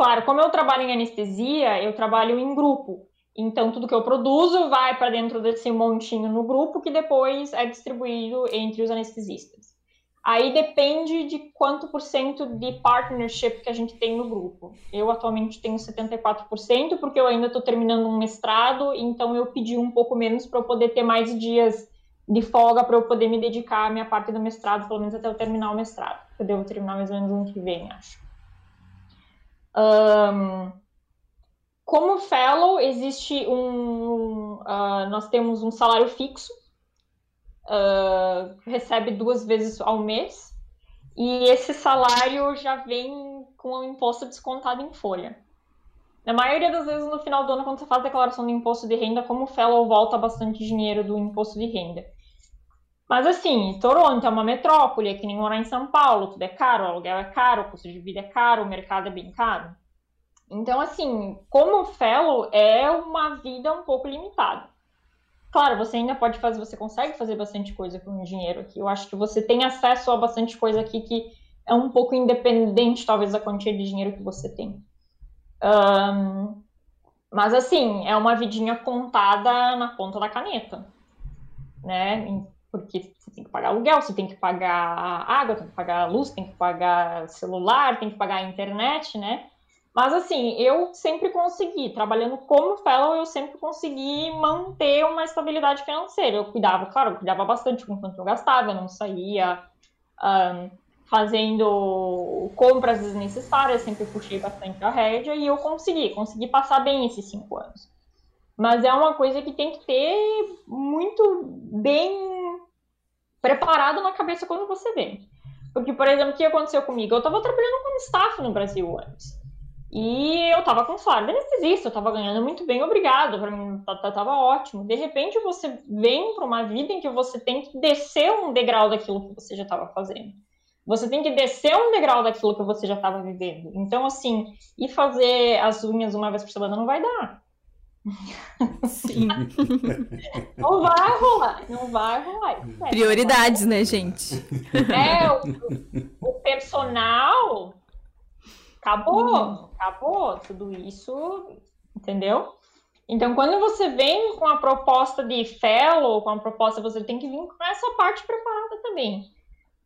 Claro, como eu trabalho em anestesia, eu trabalho em grupo. Então, tudo que eu produzo vai para dentro desse montinho no grupo, que depois é distribuído entre os anestesistas. Aí depende de quanto por cento de partnership que a gente tem no grupo. Eu atualmente tenho 74%, porque eu ainda estou terminando um mestrado, então eu pedi um pouco menos para eu poder ter mais dias de folga para eu poder me dedicar à minha parte do mestrado, pelo menos até eu terminar o mestrado. Eu devo terminar mais ou menos no ano que vem, acho. Um, como fellow, existe um. Uh, nós temos um salário fixo, uh, recebe duas vezes ao mês, e esse salário já vem com o imposto descontado em folha. Na maioria das vezes, no final do ano, quando você faz a declaração do imposto de renda, como fellow, volta bastante dinheiro do imposto de renda. Mas assim, Toronto é uma metrópole, é que nem morar em São Paulo, tudo é caro, o aluguel é caro, o custo de vida é caro, o mercado é bem caro. Então, assim, como fellow, é uma vida um pouco limitada. Claro, você ainda pode fazer, você consegue fazer bastante coisa com dinheiro aqui. Eu acho que você tem acesso a bastante coisa aqui que é um pouco independente, talvez, da quantia de dinheiro que você tem. Um, mas, assim, é uma vidinha contada na ponta da caneta, né? Porque você tem que pagar aluguel, você tem que pagar água, tem que pagar luz, tem que pagar celular, tem que pagar internet, né? Mas assim, eu sempre consegui, trabalhando como fellow, eu sempre consegui manter uma estabilidade financeira. Eu cuidava, claro, eu cuidava bastante com quanto eu gastava, eu não saía um, fazendo compras desnecessárias, sempre puxei bastante a rédea e eu consegui, consegui passar bem esses cinco anos. Mas é uma coisa que tem que ter muito bem preparado na cabeça quando você vem. Porque, por exemplo, o que aconteceu comigo? Eu estava trabalhando como staff no Brasil antes. E eu tava com salário anestesista, eu tava ganhando muito bem, obrigado, para mim tava ótimo. De repente você vem para uma vida em que você tem que descer um degrau daquilo que você já estava fazendo. Você tem que descer um degrau daquilo que você já estava vivendo. Então, assim, ir fazer as unhas uma vez por semana não vai dar. Sim. não vai rolar, não vai rolar. Prioridades, né, gente? É, o, o personal acabou, uhum. acabou tudo isso, entendeu? Então, quando você vem com a proposta de fellow, com a proposta, você tem que vir com essa parte preparada também.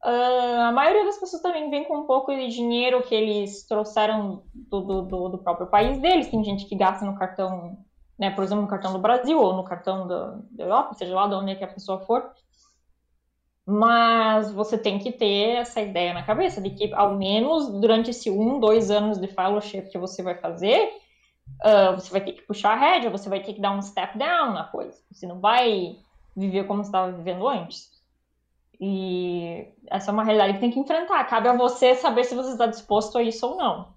Uh, a maioria das pessoas também vem com um pouco de dinheiro que eles trouxeram do, do, do, próprio país deles. Tem gente que gasta no cartão, né, por exemplo, no cartão do Brasil ou no cartão da, Europa, seja lá de onde é que a pessoa for. Mas você tem que ter essa ideia na cabeça de que, ao menos durante esse um, dois anos de fellowship que você vai fazer, uh, você vai ter que puxar a rédea, você vai ter que dar um step down na coisa. Você não vai viver como você estava vivendo antes. E essa é uma realidade que tem que enfrentar. Cabe a você saber se você está disposto a isso ou não.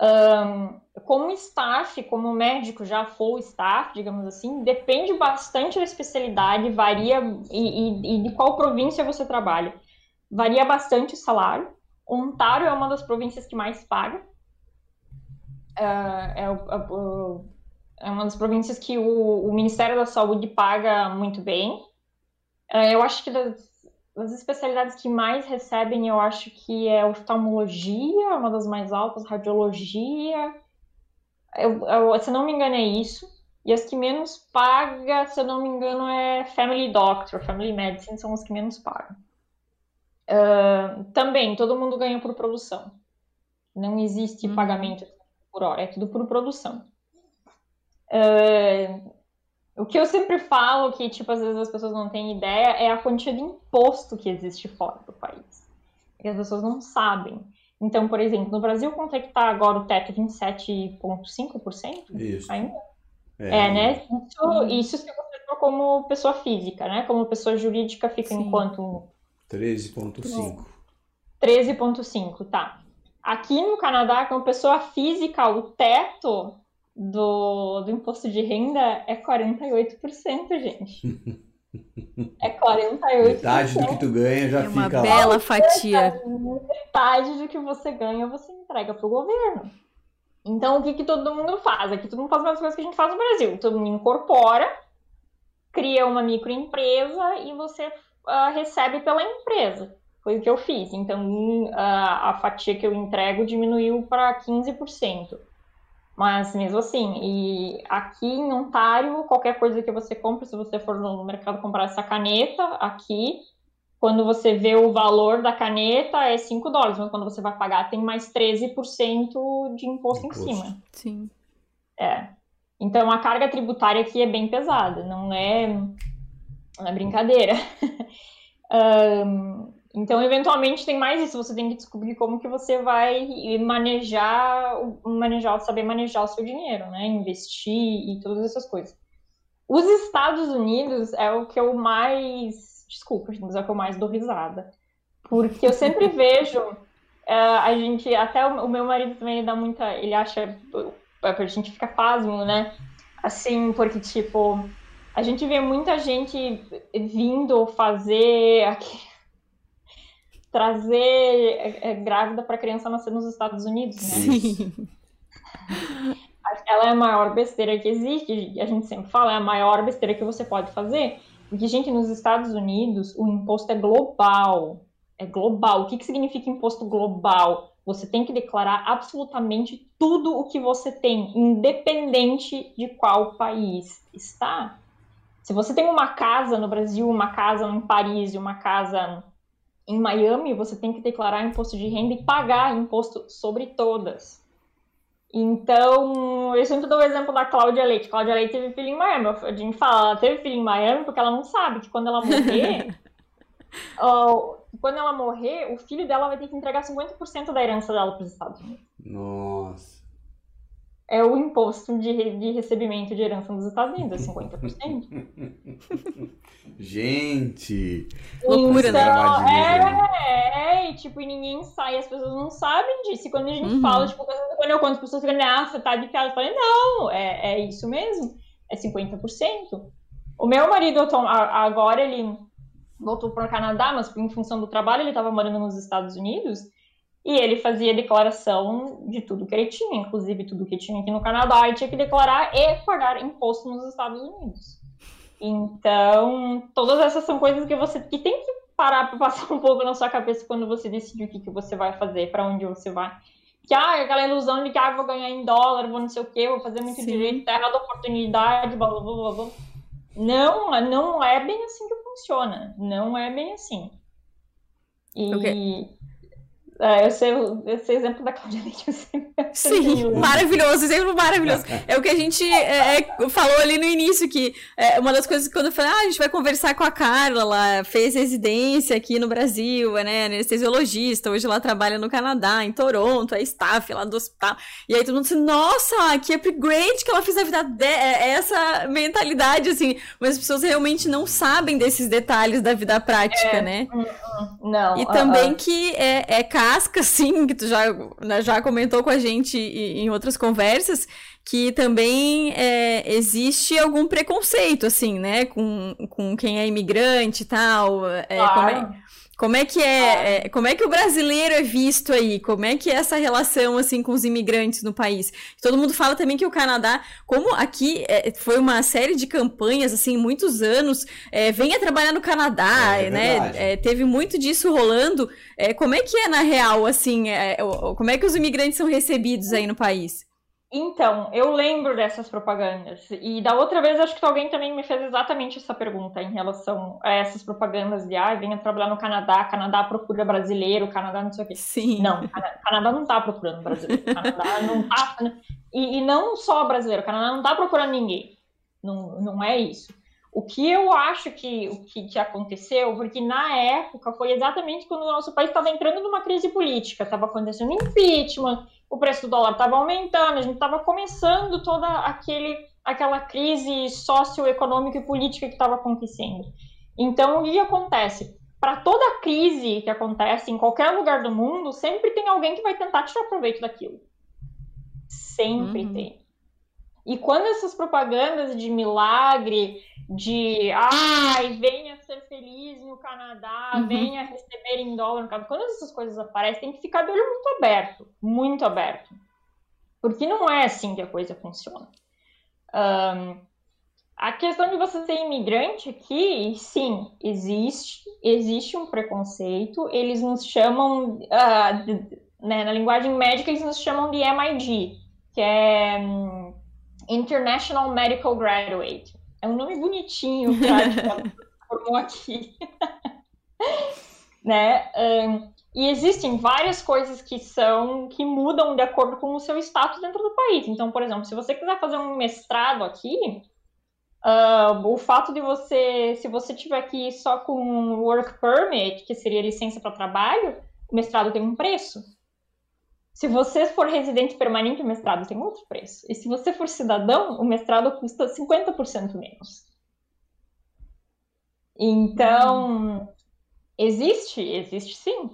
Um, como staff, como médico já for staff, digamos assim, depende bastante da especialidade, varia e, e, e, de qual província você trabalha. Varia bastante o salário. Ontário é uma das províncias que mais paga. Uh, é, o, é, uma das províncias que o, o, Ministério da Saúde paga muito bem. Uh, eu acho que das, das especialidades que mais recebem, eu acho que é oftalmologia, uma das mais altas, radiologia, eu, eu, se não me engano, é isso. E as que menos paga, se eu não me engano, é Family Doctor, Family Medicine, são as que menos pagam. Uh, também, todo mundo ganha por produção. Não existe uhum. pagamento por hora, é tudo por produção. Uh, o que eu sempre falo, que tipo, às vezes as pessoas não têm ideia, é a quantia de imposto que existe fora do país. E as pessoas não sabem. Então, por exemplo, no Brasil, quanto é que está agora o teto? 27,5%? Isso. Ainda? É, é né? Isso, isso se você for como pessoa física, né? Como pessoa jurídica fica Sim. em quanto? 13,5%. 13,5%, tá. Aqui no Canadá, como pessoa física, o teto do, do imposto de renda é 48%, gente. É 48%. Metade do que tu ganha já é uma fica bela lá. fatia. Metade do que você ganha você entrega para o governo. Então, o que, que todo mundo faz? Aqui todo mundo faz as mesmas coisas que a gente faz no Brasil. Todo mundo incorpora, cria uma microempresa e você uh, recebe pela empresa. Foi o que eu fiz. Então, uh, a fatia que eu entrego diminuiu para 15%. Mas mesmo assim, e aqui em Ontário, qualquer coisa que você compra, se você for no mercado comprar essa caneta, aqui, quando você vê o valor da caneta, é 5 dólares, mas quando você vai pagar, tem mais 13% de imposto, imposto em cima. Sim. É. Então a carga tributária aqui é bem pesada, não é, não é brincadeira. um, Então, eventualmente tem mais isso, você tem que descobrir como que você vai manejar, manejar, saber manejar o seu dinheiro, né? Investir e todas essas coisas. Os Estados Unidos é o que eu mais, desculpa, mas é o que eu mais dou risada. Porque eu sempre vejo, uh, a gente, até o, o, meu marido também dá muita, ele acha, a gente fica pasmo, né? Assim, porque tipo, a gente vê muita gente vindo fazer trazer é, é, grávida para criança nascer nos Estados Unidos, né? Sim. ela é a maior besteira que existe. A gente sempre fala, é a maior besteira que você pode fazer. Porque, gente, nos Estados Unidos, o imposto é global. É global. O que, que significa imposto global? Você tem que declarar absolutamente tudo o que você tem, independente de qual país está. Se você tem uma casa no Brasil, uma casa em Paris e uma casa em Miami, você tem que declarar imposto de renda e pagar imposto sobre todas. Então, eu sempre dou o exemplo da Cláudia Leite. Cláudia Leite teve filho em Miami. A gente fala, ela teve filho em Miami porque ela não sabe que quando ela morrer, uh, quando ela morrer, o filho dela vai ter que entregar 50% da herança dela para os Estados Unidos. Nossa é o imposto de, de recebimento de herança nos Estados Unidos, é 50%. Gente! Loucura, né? então, né? É, é, tipo, e ninguém sai, as pessoas não sabem disso. E quando a gente uhum. fala, tipo, quando eu conto as pessoas ficam, ah, você tá de piada, eu falei, não, é, é isso mesmo, é 50%. O meu marido, agora, ele voltou para o Canadá, mas em função do trabalho, ele estava morando nos Estados Unidos, e ele fazia declaração de tudo que ele tinha, inclusive tudo que tinha aqui no Canadá, e tinha que declarar e pagar imposto nos Estados Unidos. Então, todas essas são coisas que você que tem que parar para passar um pouco na sua cabeça quando você decide o que, que você vai fazer, para onde você vai. Que ah, aquela ilusão de que ah, vou ganhar em dólar, vou não sei o quê, vou fazer muito Sim. direito, terra da oportunidade, blá blá blá blá. Não, não é bem assim que funciona. Não é bem assim. E okay. É, eu sei esse exemplo da Cláudia Leite. Sim, maravilhoso, exemplo maravilhoso. É o que a gente é, é, falou ali no início, que é uma das coisas que quando eu falei, ah, a gente vai conversar com a Carla, ela fez residência aqui no Brasil, né, anestesiologista, hoje ela trabalha no Canadá, em Toronto, é staff lá do hospital. E aí todo mundo disse, nossa, que upgrade que ela fez na vida dela, é, é essa mentalidade, assim, mas as pessoas realmente não sabem desses detalhes da vida prática, é, né? Hum, hum, não. E também uh. que é, é casca, sim, que tu já, né, já comentou com a gente em outras conversas, que também é, existe algum preconceito, assim, né, com, com quem é imigrante e tal. É, claro. Como, é, como é que é, é, como é que o brasileiro é visto aí? Como é que é essa relação assim com os imigrantes no país? Todo mundo fala também que o Canadá, como aqui é, foi uma série de campanhas assim, muitos anos, é, venha trabalhar no Canadá, é, é né? É, teve muito disso rolando. como é que é na real assim? como é que os imigrantes são recebidos aí no país? Então, eu lembro dessas propagandas. E da outra vez, acho que alguém também me fez exatamente essa pergunta em relação a essas propagandas de, ah, venha trabalhar no Canadá, Canadá procura brasileiro, Canadá não sei o quê. Sim. Não, Canadá não tá procurando brasileiro. Canadá não tá. E, e não só brasileiro, Canadá não tá procurando ninguém. Não, não é isso. O que eu acho que, o que, que, aconteceu, porque na época foi exatamente quando o nosso país estava entrando numa crise política, estava acontecendo impeachment, o preço do dólar estava aumentando, a gente estava começando toda aquele, aquela crise socioeconômica e política que estava acontecendo. Então, o que acontece? Para toda crise que acontece em qualquer lugar do mundo, sempre tem alguém que vai tentar tirar proveito daquilo. Sempre uhum. tem. E quando essas propagandas de milagre, de ai, venha ser feliz no Canadá, uhum. venha receber em dólar no Canadá, quando essas coisas aparecem, tem que ficar de olho muito aberto, muito aberto. Porque não é assim que a coisa funciona. Um, a questão de você ser imigrante aqui, sim, existe, existe um preconceito. Eles nos chamam, uh, de, né, na linguagem médica, eles nos chamam de MIG, que é um, International Medical Graduate. É um nome bonitinho para formou aqui. né? Um, e existem várias coisas que são que mudam de acordo com o seu status dentro do país. Então, por exemplo, se você quiser fazer um mestrado aqui, uh, o fato de você, se você tiver aqui só com work permit, que seria licença para trabalho, o mestrado tem um preço. Se você for residente permanente, o mestrado tem outro preço. E se você for cidadão, o mestrado custa 50% menos. Então, existe, existe sim.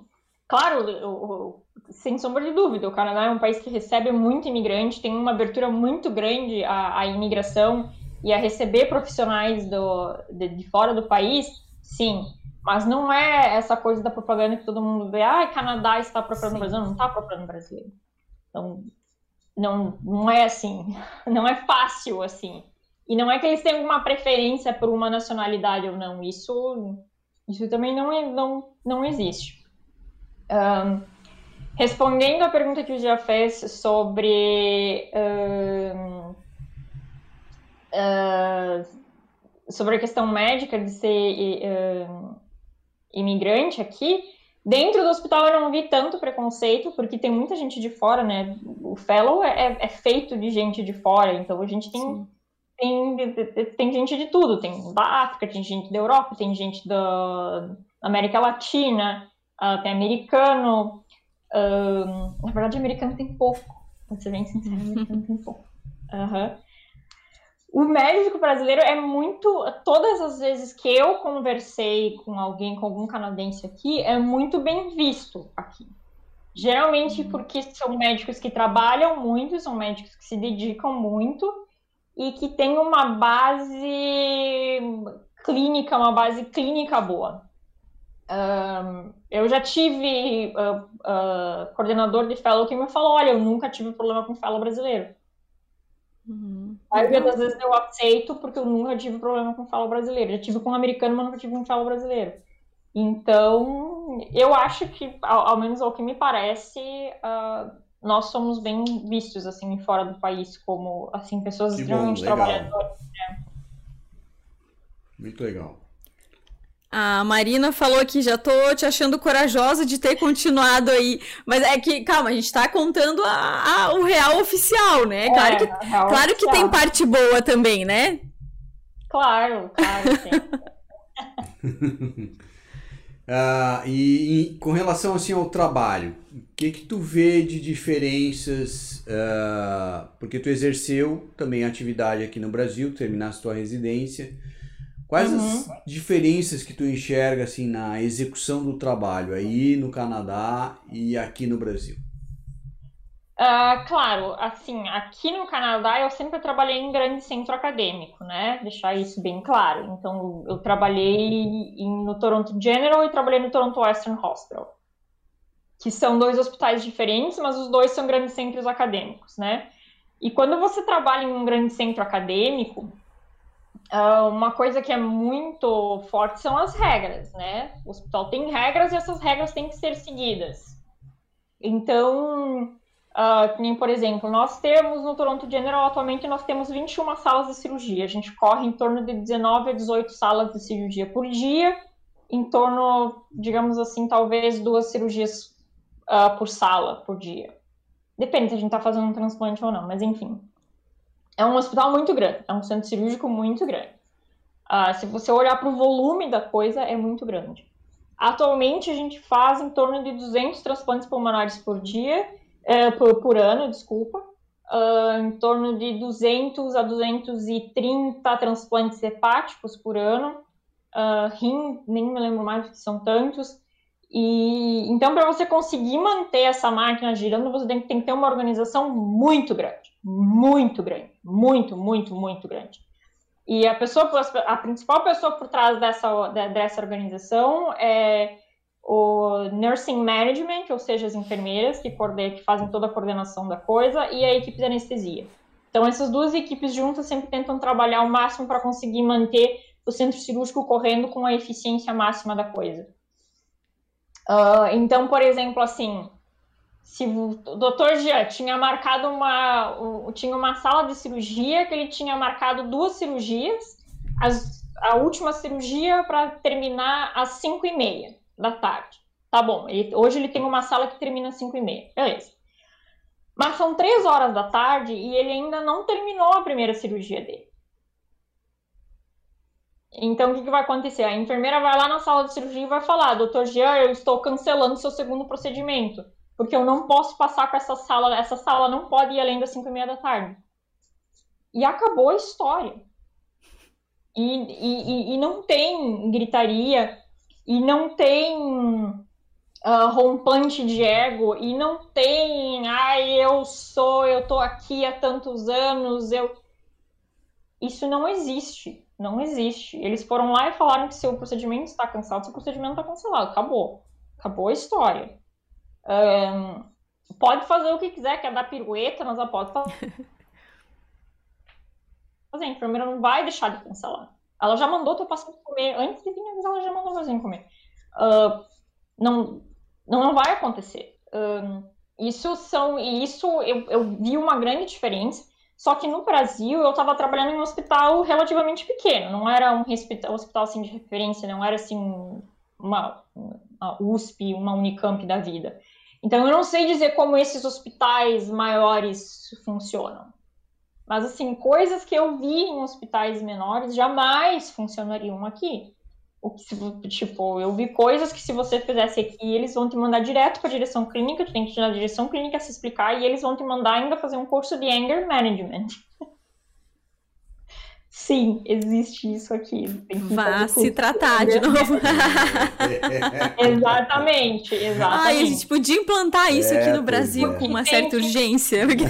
Claro, o, o, sem sombra de dúvida, o Canadá é um país que recebe muito imigrante, tem uma abertura muito grande à, à imigração e a receber profissionais do, de, de fora do país, sim. Mas não é essa coisa da propaganda que todo mundo vê, ah, Canadá está procurando Sim. brasileiro, não está procurando brasileiro. Então, não, não é assim, não é fácil assim. E não é que eles tenham alguma preferência por uma nacionalidade ou não, isso, isso também não, é, não, não existe. Um, respondendo à pergunta que o já fez sobre um, uh, sobre a questão médica de ser uh, imigrante aqui, dentro do hospital eu não vi tanto preconceito, porque tem muita gente de fora, né? O fellow é, é feito de gente de fora, então a gente tem, tem, tem gente de tudo, tem da África, tem gente da Europa, tem gente da América Latina, uh, tem americano, uh, na verdade americano tem pouco, pra ser bem sincero, americano tem pouco. Uhum. O médico brasileiro é muito. Todas as vezes que eu conversei com alguém, com algum canadense aqui, é muito bem visto aqui. Geralmente porque são médicos que trabalham muito, são médicos que se dedicam muito e que têm uma base clínica, uma base clínica boa. Um, eu já tive uh, uh, coordenador de fellow que me falou: olha, eu nunca tive problema com fellow brasileiro. Uhum. A maioria das vezes eu aceito porque eu nunca tive problema com fala brasileiro. Já tive com um americano, mas nunca tive com fala brasileiro. Então, eu acho que, ao, ao menos ao que me parece, uh, nós somos bem vistos, assim, fora do país, como, assim, pessoas que extremamente trabalhadoras. Né? Muito legal. A Marina falou que já tô te achando corajosa de ter continuado aí. Mas é que, calma, a gente tá contando a, a o real oficial, né? É, claro que, claro que tem parte boa também, né? Claro, claro, sim. uh, e, e, com relação assim ao trabalho, o que que tu vê de diferenças? Uh, porque tu exerceu também atividade aqui no Brasil, terminaste tua residência. Quais uhum. as diferenças que tu enxerga assim na execução do trabalho aí no Canadá e aqui no Brasil? Uh, claro, assim, aqui no Canadá eu sempre trabalhei em grande centro acadêmico, né? Deixar isso bem claro. Então, eu trabalhei em, no Toronto General e trabalhei no Toronto Western Hospital, que são dois hospitais diferentes, mas os dois são grandes centros acadêmicos, né? E quando você trabalha em um grande centro acadêmico, uma coisa que é muito forte são as regras, né? O hospital tem regras e essas regras têm que ser seguidas. Então, uh, por exemplo, nós temos no Toronto General atualmente nós temos 21 salas de cirurgia. A gente corre em torno de 19 a 18 salas de cirurgia por dia, em torno, digamos assim, talvez duas cirurgias uh, por sala por dia. Depende se a gente está fazendo um transplante ou não, mas enfim é um hospital muito grande, é um centro cirúrgico muito grande. Uh, se você olhar para o volume da coisa, é muito grande. Atualmente, a gente faz em torno de 200 transplantes pulmonares por dia, uh, por, por, ano, desculpa, uh, em torno de 200 a 230 transplantes hepáticos por ano, uh, rim, nem me lembro mais que são tantos, e então, para você conseguir manter essa máquina girando, você tem, tem, que ter uma organização muito grande, muito grande, muito, muito, muito grande. E a pessoa, a principal pessoa por trás dessa, dessa organização é o nursing management, ou seja, as enfermeiras que, que fazem toda a coordenação da coisa, e a equipe de anestesia. Então, essas duas equipes juntas sempre tentam trabalhar o máximo para conseguir manter o centro cirúrgico correndo com a eficiência máxima da coisa. Uh, então, por exemplo, assim, se o doutor Jean tinha marcado uma, tinha uma sala de cirurgia que ele tinha marcado duas cirurgias, as, a última cirurgia para terminar às 5 e meia da tarde. Tá bom, ele, hoje ele tem uma sala que termina às 5 e meia, beleza. Mas são três horas da tarde e ele ainda não terminou a primeira cirurgia dele. Então, o que, que, vai acontecer? A enfermeira vai lá na sala de cirurgia e vai falar: Doutor Jean, eu estou cancelando seu segundo procedimento, porque eu não posso passar com essa sala, essa sala não pode ir além das 5 e meia da tarde. E acabou a história. E, e, e não tem gritaria, e não tem uh, rompante de ego, e não tem, ai, eu sou, eu tô aqui há tantos anos, eu. Isso não existe não existe. Eles foram lá e falaram que seu procedimento está cancelado, seu procedimento está cancelado. Acabou. Acabou a história. Um, pode fazer o que quiser, quer dar pirueta nas apostas. Mas a enfermeira não vai deixar de cancelar. Ela já mandou teu paciente comer. Antes de vir avisar, ela já mandou o paciente comer. Uh, não, não, não vai acontecer. Uh, isso são. Isso eu, eu vi uma grande diferença. Só que no Brasil eu estava trabalhando em um hospital relativamente pequeno, não era um hospital, hospital assim de referência, não era assim uma, uma USP, uma Unicamp da vida. Então eu não sei dizer como esses hospitais maiores funcionam. Mas, assim, coisas que eu vi em hospitais menores jamais funcionariam aqui. O que, tipo, eu vi coisas que se você fizesse aqui, eles vão te mandar direto para a direção clínica, tu tem que ir na direção clínica se explicar e eles vão te mandar ainda fazer um curso de anger management. Sim, existe isso aqui. Vá se tratar de novo. exatamente, exatamente. Ai, a gente podia implantar isso é, aqui no Brasil é. com uma certa urgência. Porque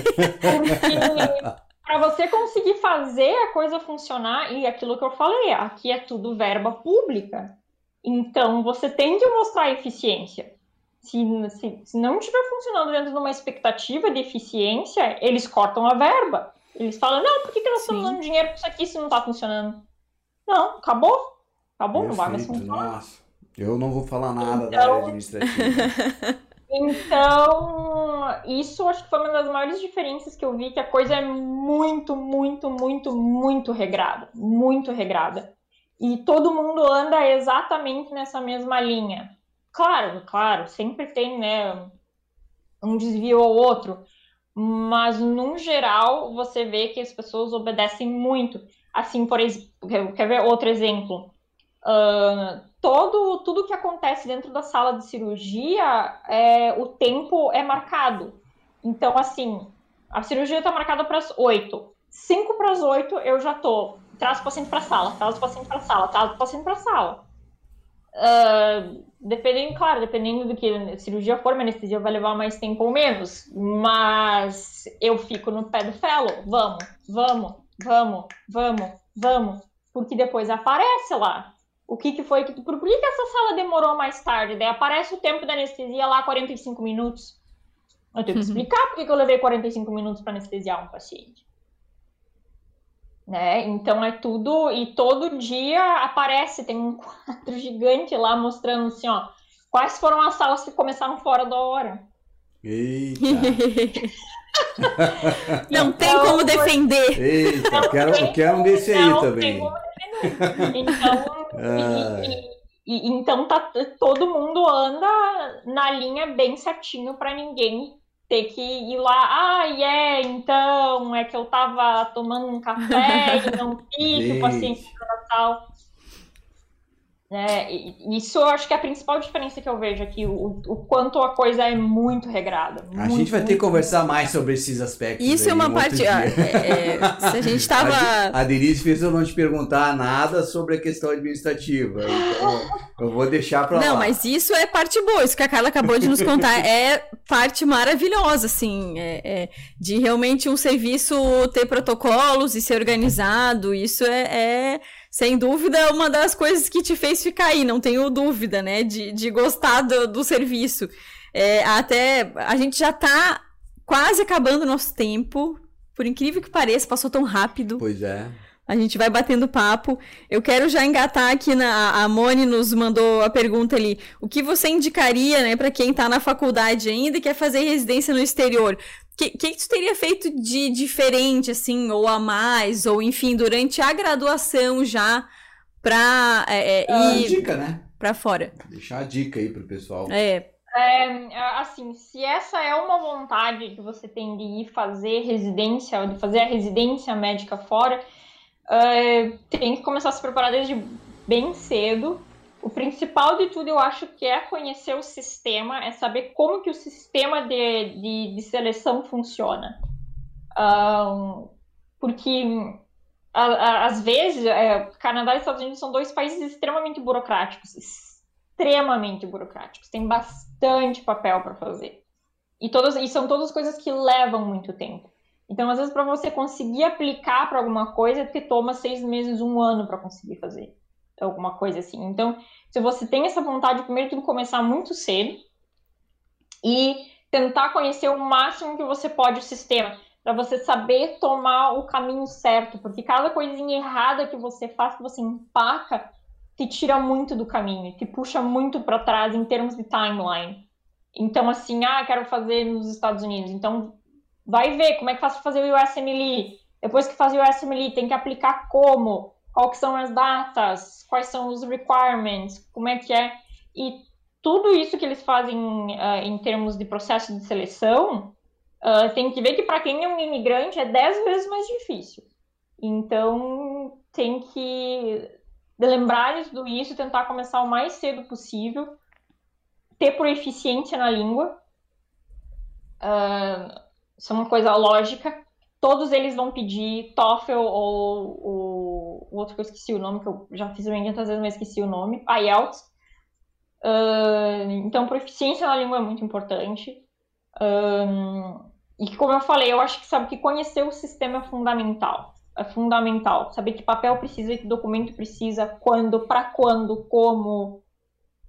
para você conseguir fazer a coisa funcionar, e aquilo que eu falei, aqui é tudo verba pública, então você tem que mostrar eficiência. Se, se, se não estiver funcionando dentro de uma expectativa de eficiência, eles cortam a verba. Eles falam, não, por que, que nós estamos dando dinheiro para isso aqui se não está funcionando? Não, acabou. Acabou, Perfeito, não vai mais funcionar. Nossa, eu não vou falar nada então... da área administrativa. Então, isso acho que foi uma das maiores diferenças que eu vi, que a coisa é muito, muito, muito, muito regrada. Muito regrada. E todo mundo anda exatamente nessa mesma linha. Claro, claro, sempre tem, né, um desvio ou outro, mas no geral você vê que as pessoas obedecem muito. Assim, por exemplo, quer ver outro exemplo? Uh, todo tudo que acontece dentro da sala de cirurgia, é, o tempo é marcado. Então, assim, a cirurgia está marcada para as 8. 5 para as 8 eu já tô. Traz o paciente para a sala, traz o paciente para a sala, traz o paciente para a sala. Uh, dependendo, claro, dependendo do que a cirurgia for, a anestesia vai levar mais tempo ou menos. Mas eu fico no pé do fellow. Vamos, vamos, vamos, vamos, vamos. Porque depois aparece lá o que, que foi que por, por que, que essa sala demorou mais tarde? Daí aparece o tempo da anestesia lá 45 minutos. Eu tenho que uhum. explicar por que, que eu levei 45 minutos para anestesiar um paciente. Né? Então é tudo e todo dia aparece, tem um quadro gigante lá mostrando assim, ó, quais foram as salas que começaram fora da hora. Eita. não tem como defender. Eita, quero, quero um desse aí também. Então, ah. e, e, então tá, todo mundo anda na linha bem certinho para ninguém ter que ir lá, ah, é, yeah, então, é que eu tava tomando um café e não vi que o paciente tal. É, isso eu acho que é a principal diferença que eu vejo aqui, o, o quanto a coisa é muito regrada. A gente vai ter que conversar mais sobre esses aspectos. Isso é uma parte. é, é, se a gente estava. A, a Denise fez eu não te perguntar nada sobre a questão administrativa. Então, eu vou deixar para lá. Não, mas isso é parte boa. Isso que a Carla acabou de nos contar é parte maravilhosa, assim, é, é, de realmente um serviço ter protocolos e ser organizado. Isso é, é sem dúvida, uma das coisas que te fez ficar aí, não tenho dúvida, né? De, de gostar do, do serviço. É, até a gente já tá quase acabando o nosso tempo. Por incrível que pareça, passou tão rápido. Pois é. A gente vai batendo papo. Eu quero já engatar aqui na. A Moni nos mandou a pergunta ali. O que você indicaria, né, para quem está na faculdade ainda e quer fazer residência no exterior? Que, que tu teria feito de diferente, assim, ou a mais, ou enfim, durante a graduação já pra é, é, ir dica, né? pra fora? Deixar a dica aí pro pessoal. É. é. Assim, se essa é uma vontade que você tem de ir fazer residência, de fazer a residência médica fora, é, tem que começar a se preparar desde bem cedo o principal de tudo, eu acho que é conhecer o sistema, é saber como que o sistema de, de, de seleção funciona. Um, porque, a, a, às vezes, é, Canadá e Estados Unidos são dois países extremamente burocráticos, extremamente burocráticos, tem bastante papel para fazer. E, e são todas coisas que levam muito tempo. Então, às vezes, para você conseguir aplicar para alguma coisa, é porque toma seis meses, um ano para conseguir fazer alguma coisa assim. Então, se você tem essa vontade, primeiro tudo começar muito cedo e tentar conhecer o máximo que você pode o sistema, para você saber tomar o caminho certo, porque cada coisinha errada que você faz, que você empaca, te tira muito do caminho, te puxa muito para trás em termos de timeline. Então, assim, ah, quero fazer nos Estados Unidos. Então, vai ver como é que faz para fazer o USMLE. Depois que faz o USMLE, tem que aplicar como, quais são as datas, quais são os requirements, como é que é. E tudo isso que eles fazem uh, em termos de processo de seleção, uh, tem que ver que para quem é um imigrante é dez vezes mais difícil. Então, tem que lembrar tudo isso, tentar começar o mais cedo possível, ter proeficiência na língua. Uh, isso é uma coisa lógica. Todos eles vão pedir TOEFL ou o, o outro que eu esqueci o nome, que eu já fiz bem tantas vezes, mas esqueci o nome, IELTS. Uh, então, proficiência na língua é muito importante. Um, e como eu falei, eu acho que sabe que conhecer o sistema é fundamental. É fundamental. Saber que papel precisa, que documento precisa, quando, para quando, como.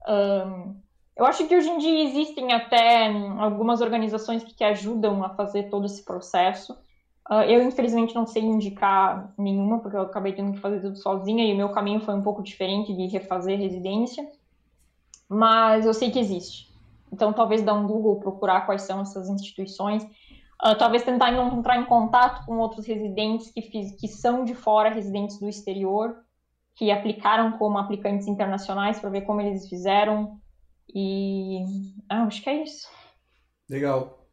Um, eu acho que hoje em dia existem até algumas organizações que te ajudam a fazer todo esse processo. Uh, eu, infelizmente, não sei indicar nenhuma, porque eu acabei tendo que fazer tudo sozinha e o meu caminho foi um pouco diferente de refazer residência mas eu sei que existe. Então, talvez dar um Google, procurar quais são essas instituições, uh, talvez tentar entrar em contato com outros residentes que, fiz, que são de fora, residentes do exterior, que aplicaram como aplicantes internacionais para ver como eles fizeram. E ah, acho que é isso. Legal.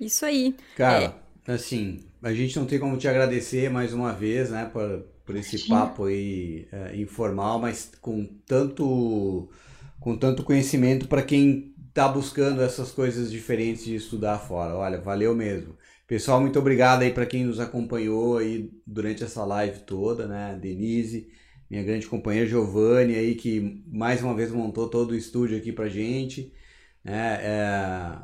Isso aí. Cara, é... assim, a gente não tem como te agradecer mais uma vez, né, por, por esse papo aí é, informal, mas com tanto com tanto conhecimento para quem está buscando essas coisas diferentes de estudar fora. Olha, valeu mesmo. Pessoal, muito obrigado aí para quem nos acompanhou aí durante essa live toda, né? Denise, minha grande companheira Giovanni aí que mais uma vez montou todo o estúdio aqui para gente. Né? É,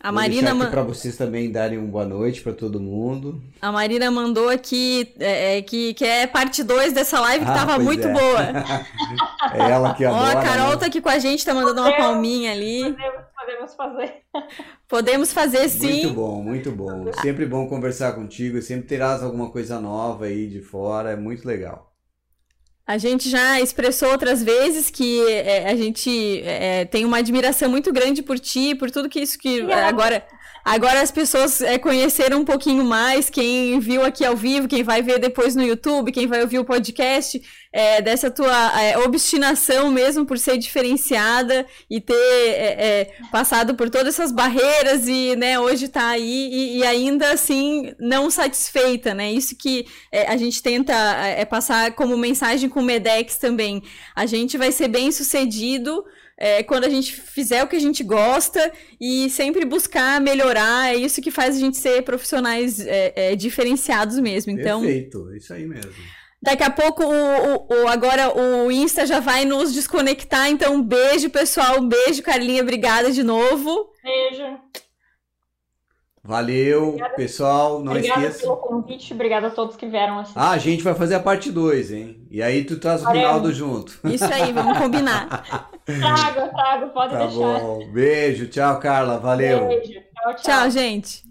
a Vou Marina man... para vocês também darem uma boa noite para todo mundo. A Marina mandou aqui é, é que, que é parte 2 dessa live que ah, tava muito é. boa. é ela que adora. Ó, a Carol né? tá aqui com a gente, tá mandando uma palminha ali. Podemos, podemos fazer. Podemos fazer sim. Muito bom, muito bom. Sempre bom conversar contigo, sempre terás alguma coisa nova aí de fora, é muito legal. A gente já expressou outras vezes que é, a gente é, tem uma admiração muito grande por ti, por tudo que isso que agora Agora as pessoas é, conheceram um pouquinho mais, quem viu aqui ao vivo, quem vai ver depois no YouTube, quem vai ouvir o podcast, é, dessa tua é, obstinação mesmo por ser diferenciada e ter é, é, passado por todas essas barreiras e né, hoje está aí e, e, ainda assim não satisfeita, né? Isso que é, a gente tenta passar como mensagem com o Medex também. A gente vai ser bem sucedido é, quando a gente fizer o que a gente gosta e sempre buscar melhorar, é isso que faz a gente ser profissionais é, é, diferenciados mesmo. Então, Perfeito, isso aí mesmo. Daqui a pouco, o, o, o, agora o Insta já vai nos desconectar. Então, um beijo, pessoal. Um beijo, Carlinha. Obrigada de novo. Beijo. Valeu, obrigada, pessoal. Não obrigada esqueça. pelo convite, obrigada a todos que vieram assistir. Ah, a gente vai fazer a parte 2, hein? E aí tu traz o Rinaldo junto. Isso aí, vamos combinar. trago, trago, pode tá deixar. Bom. Beijo, tchau, Carla. Valeu. Beijo, tchau, tchau. Tchau, gente.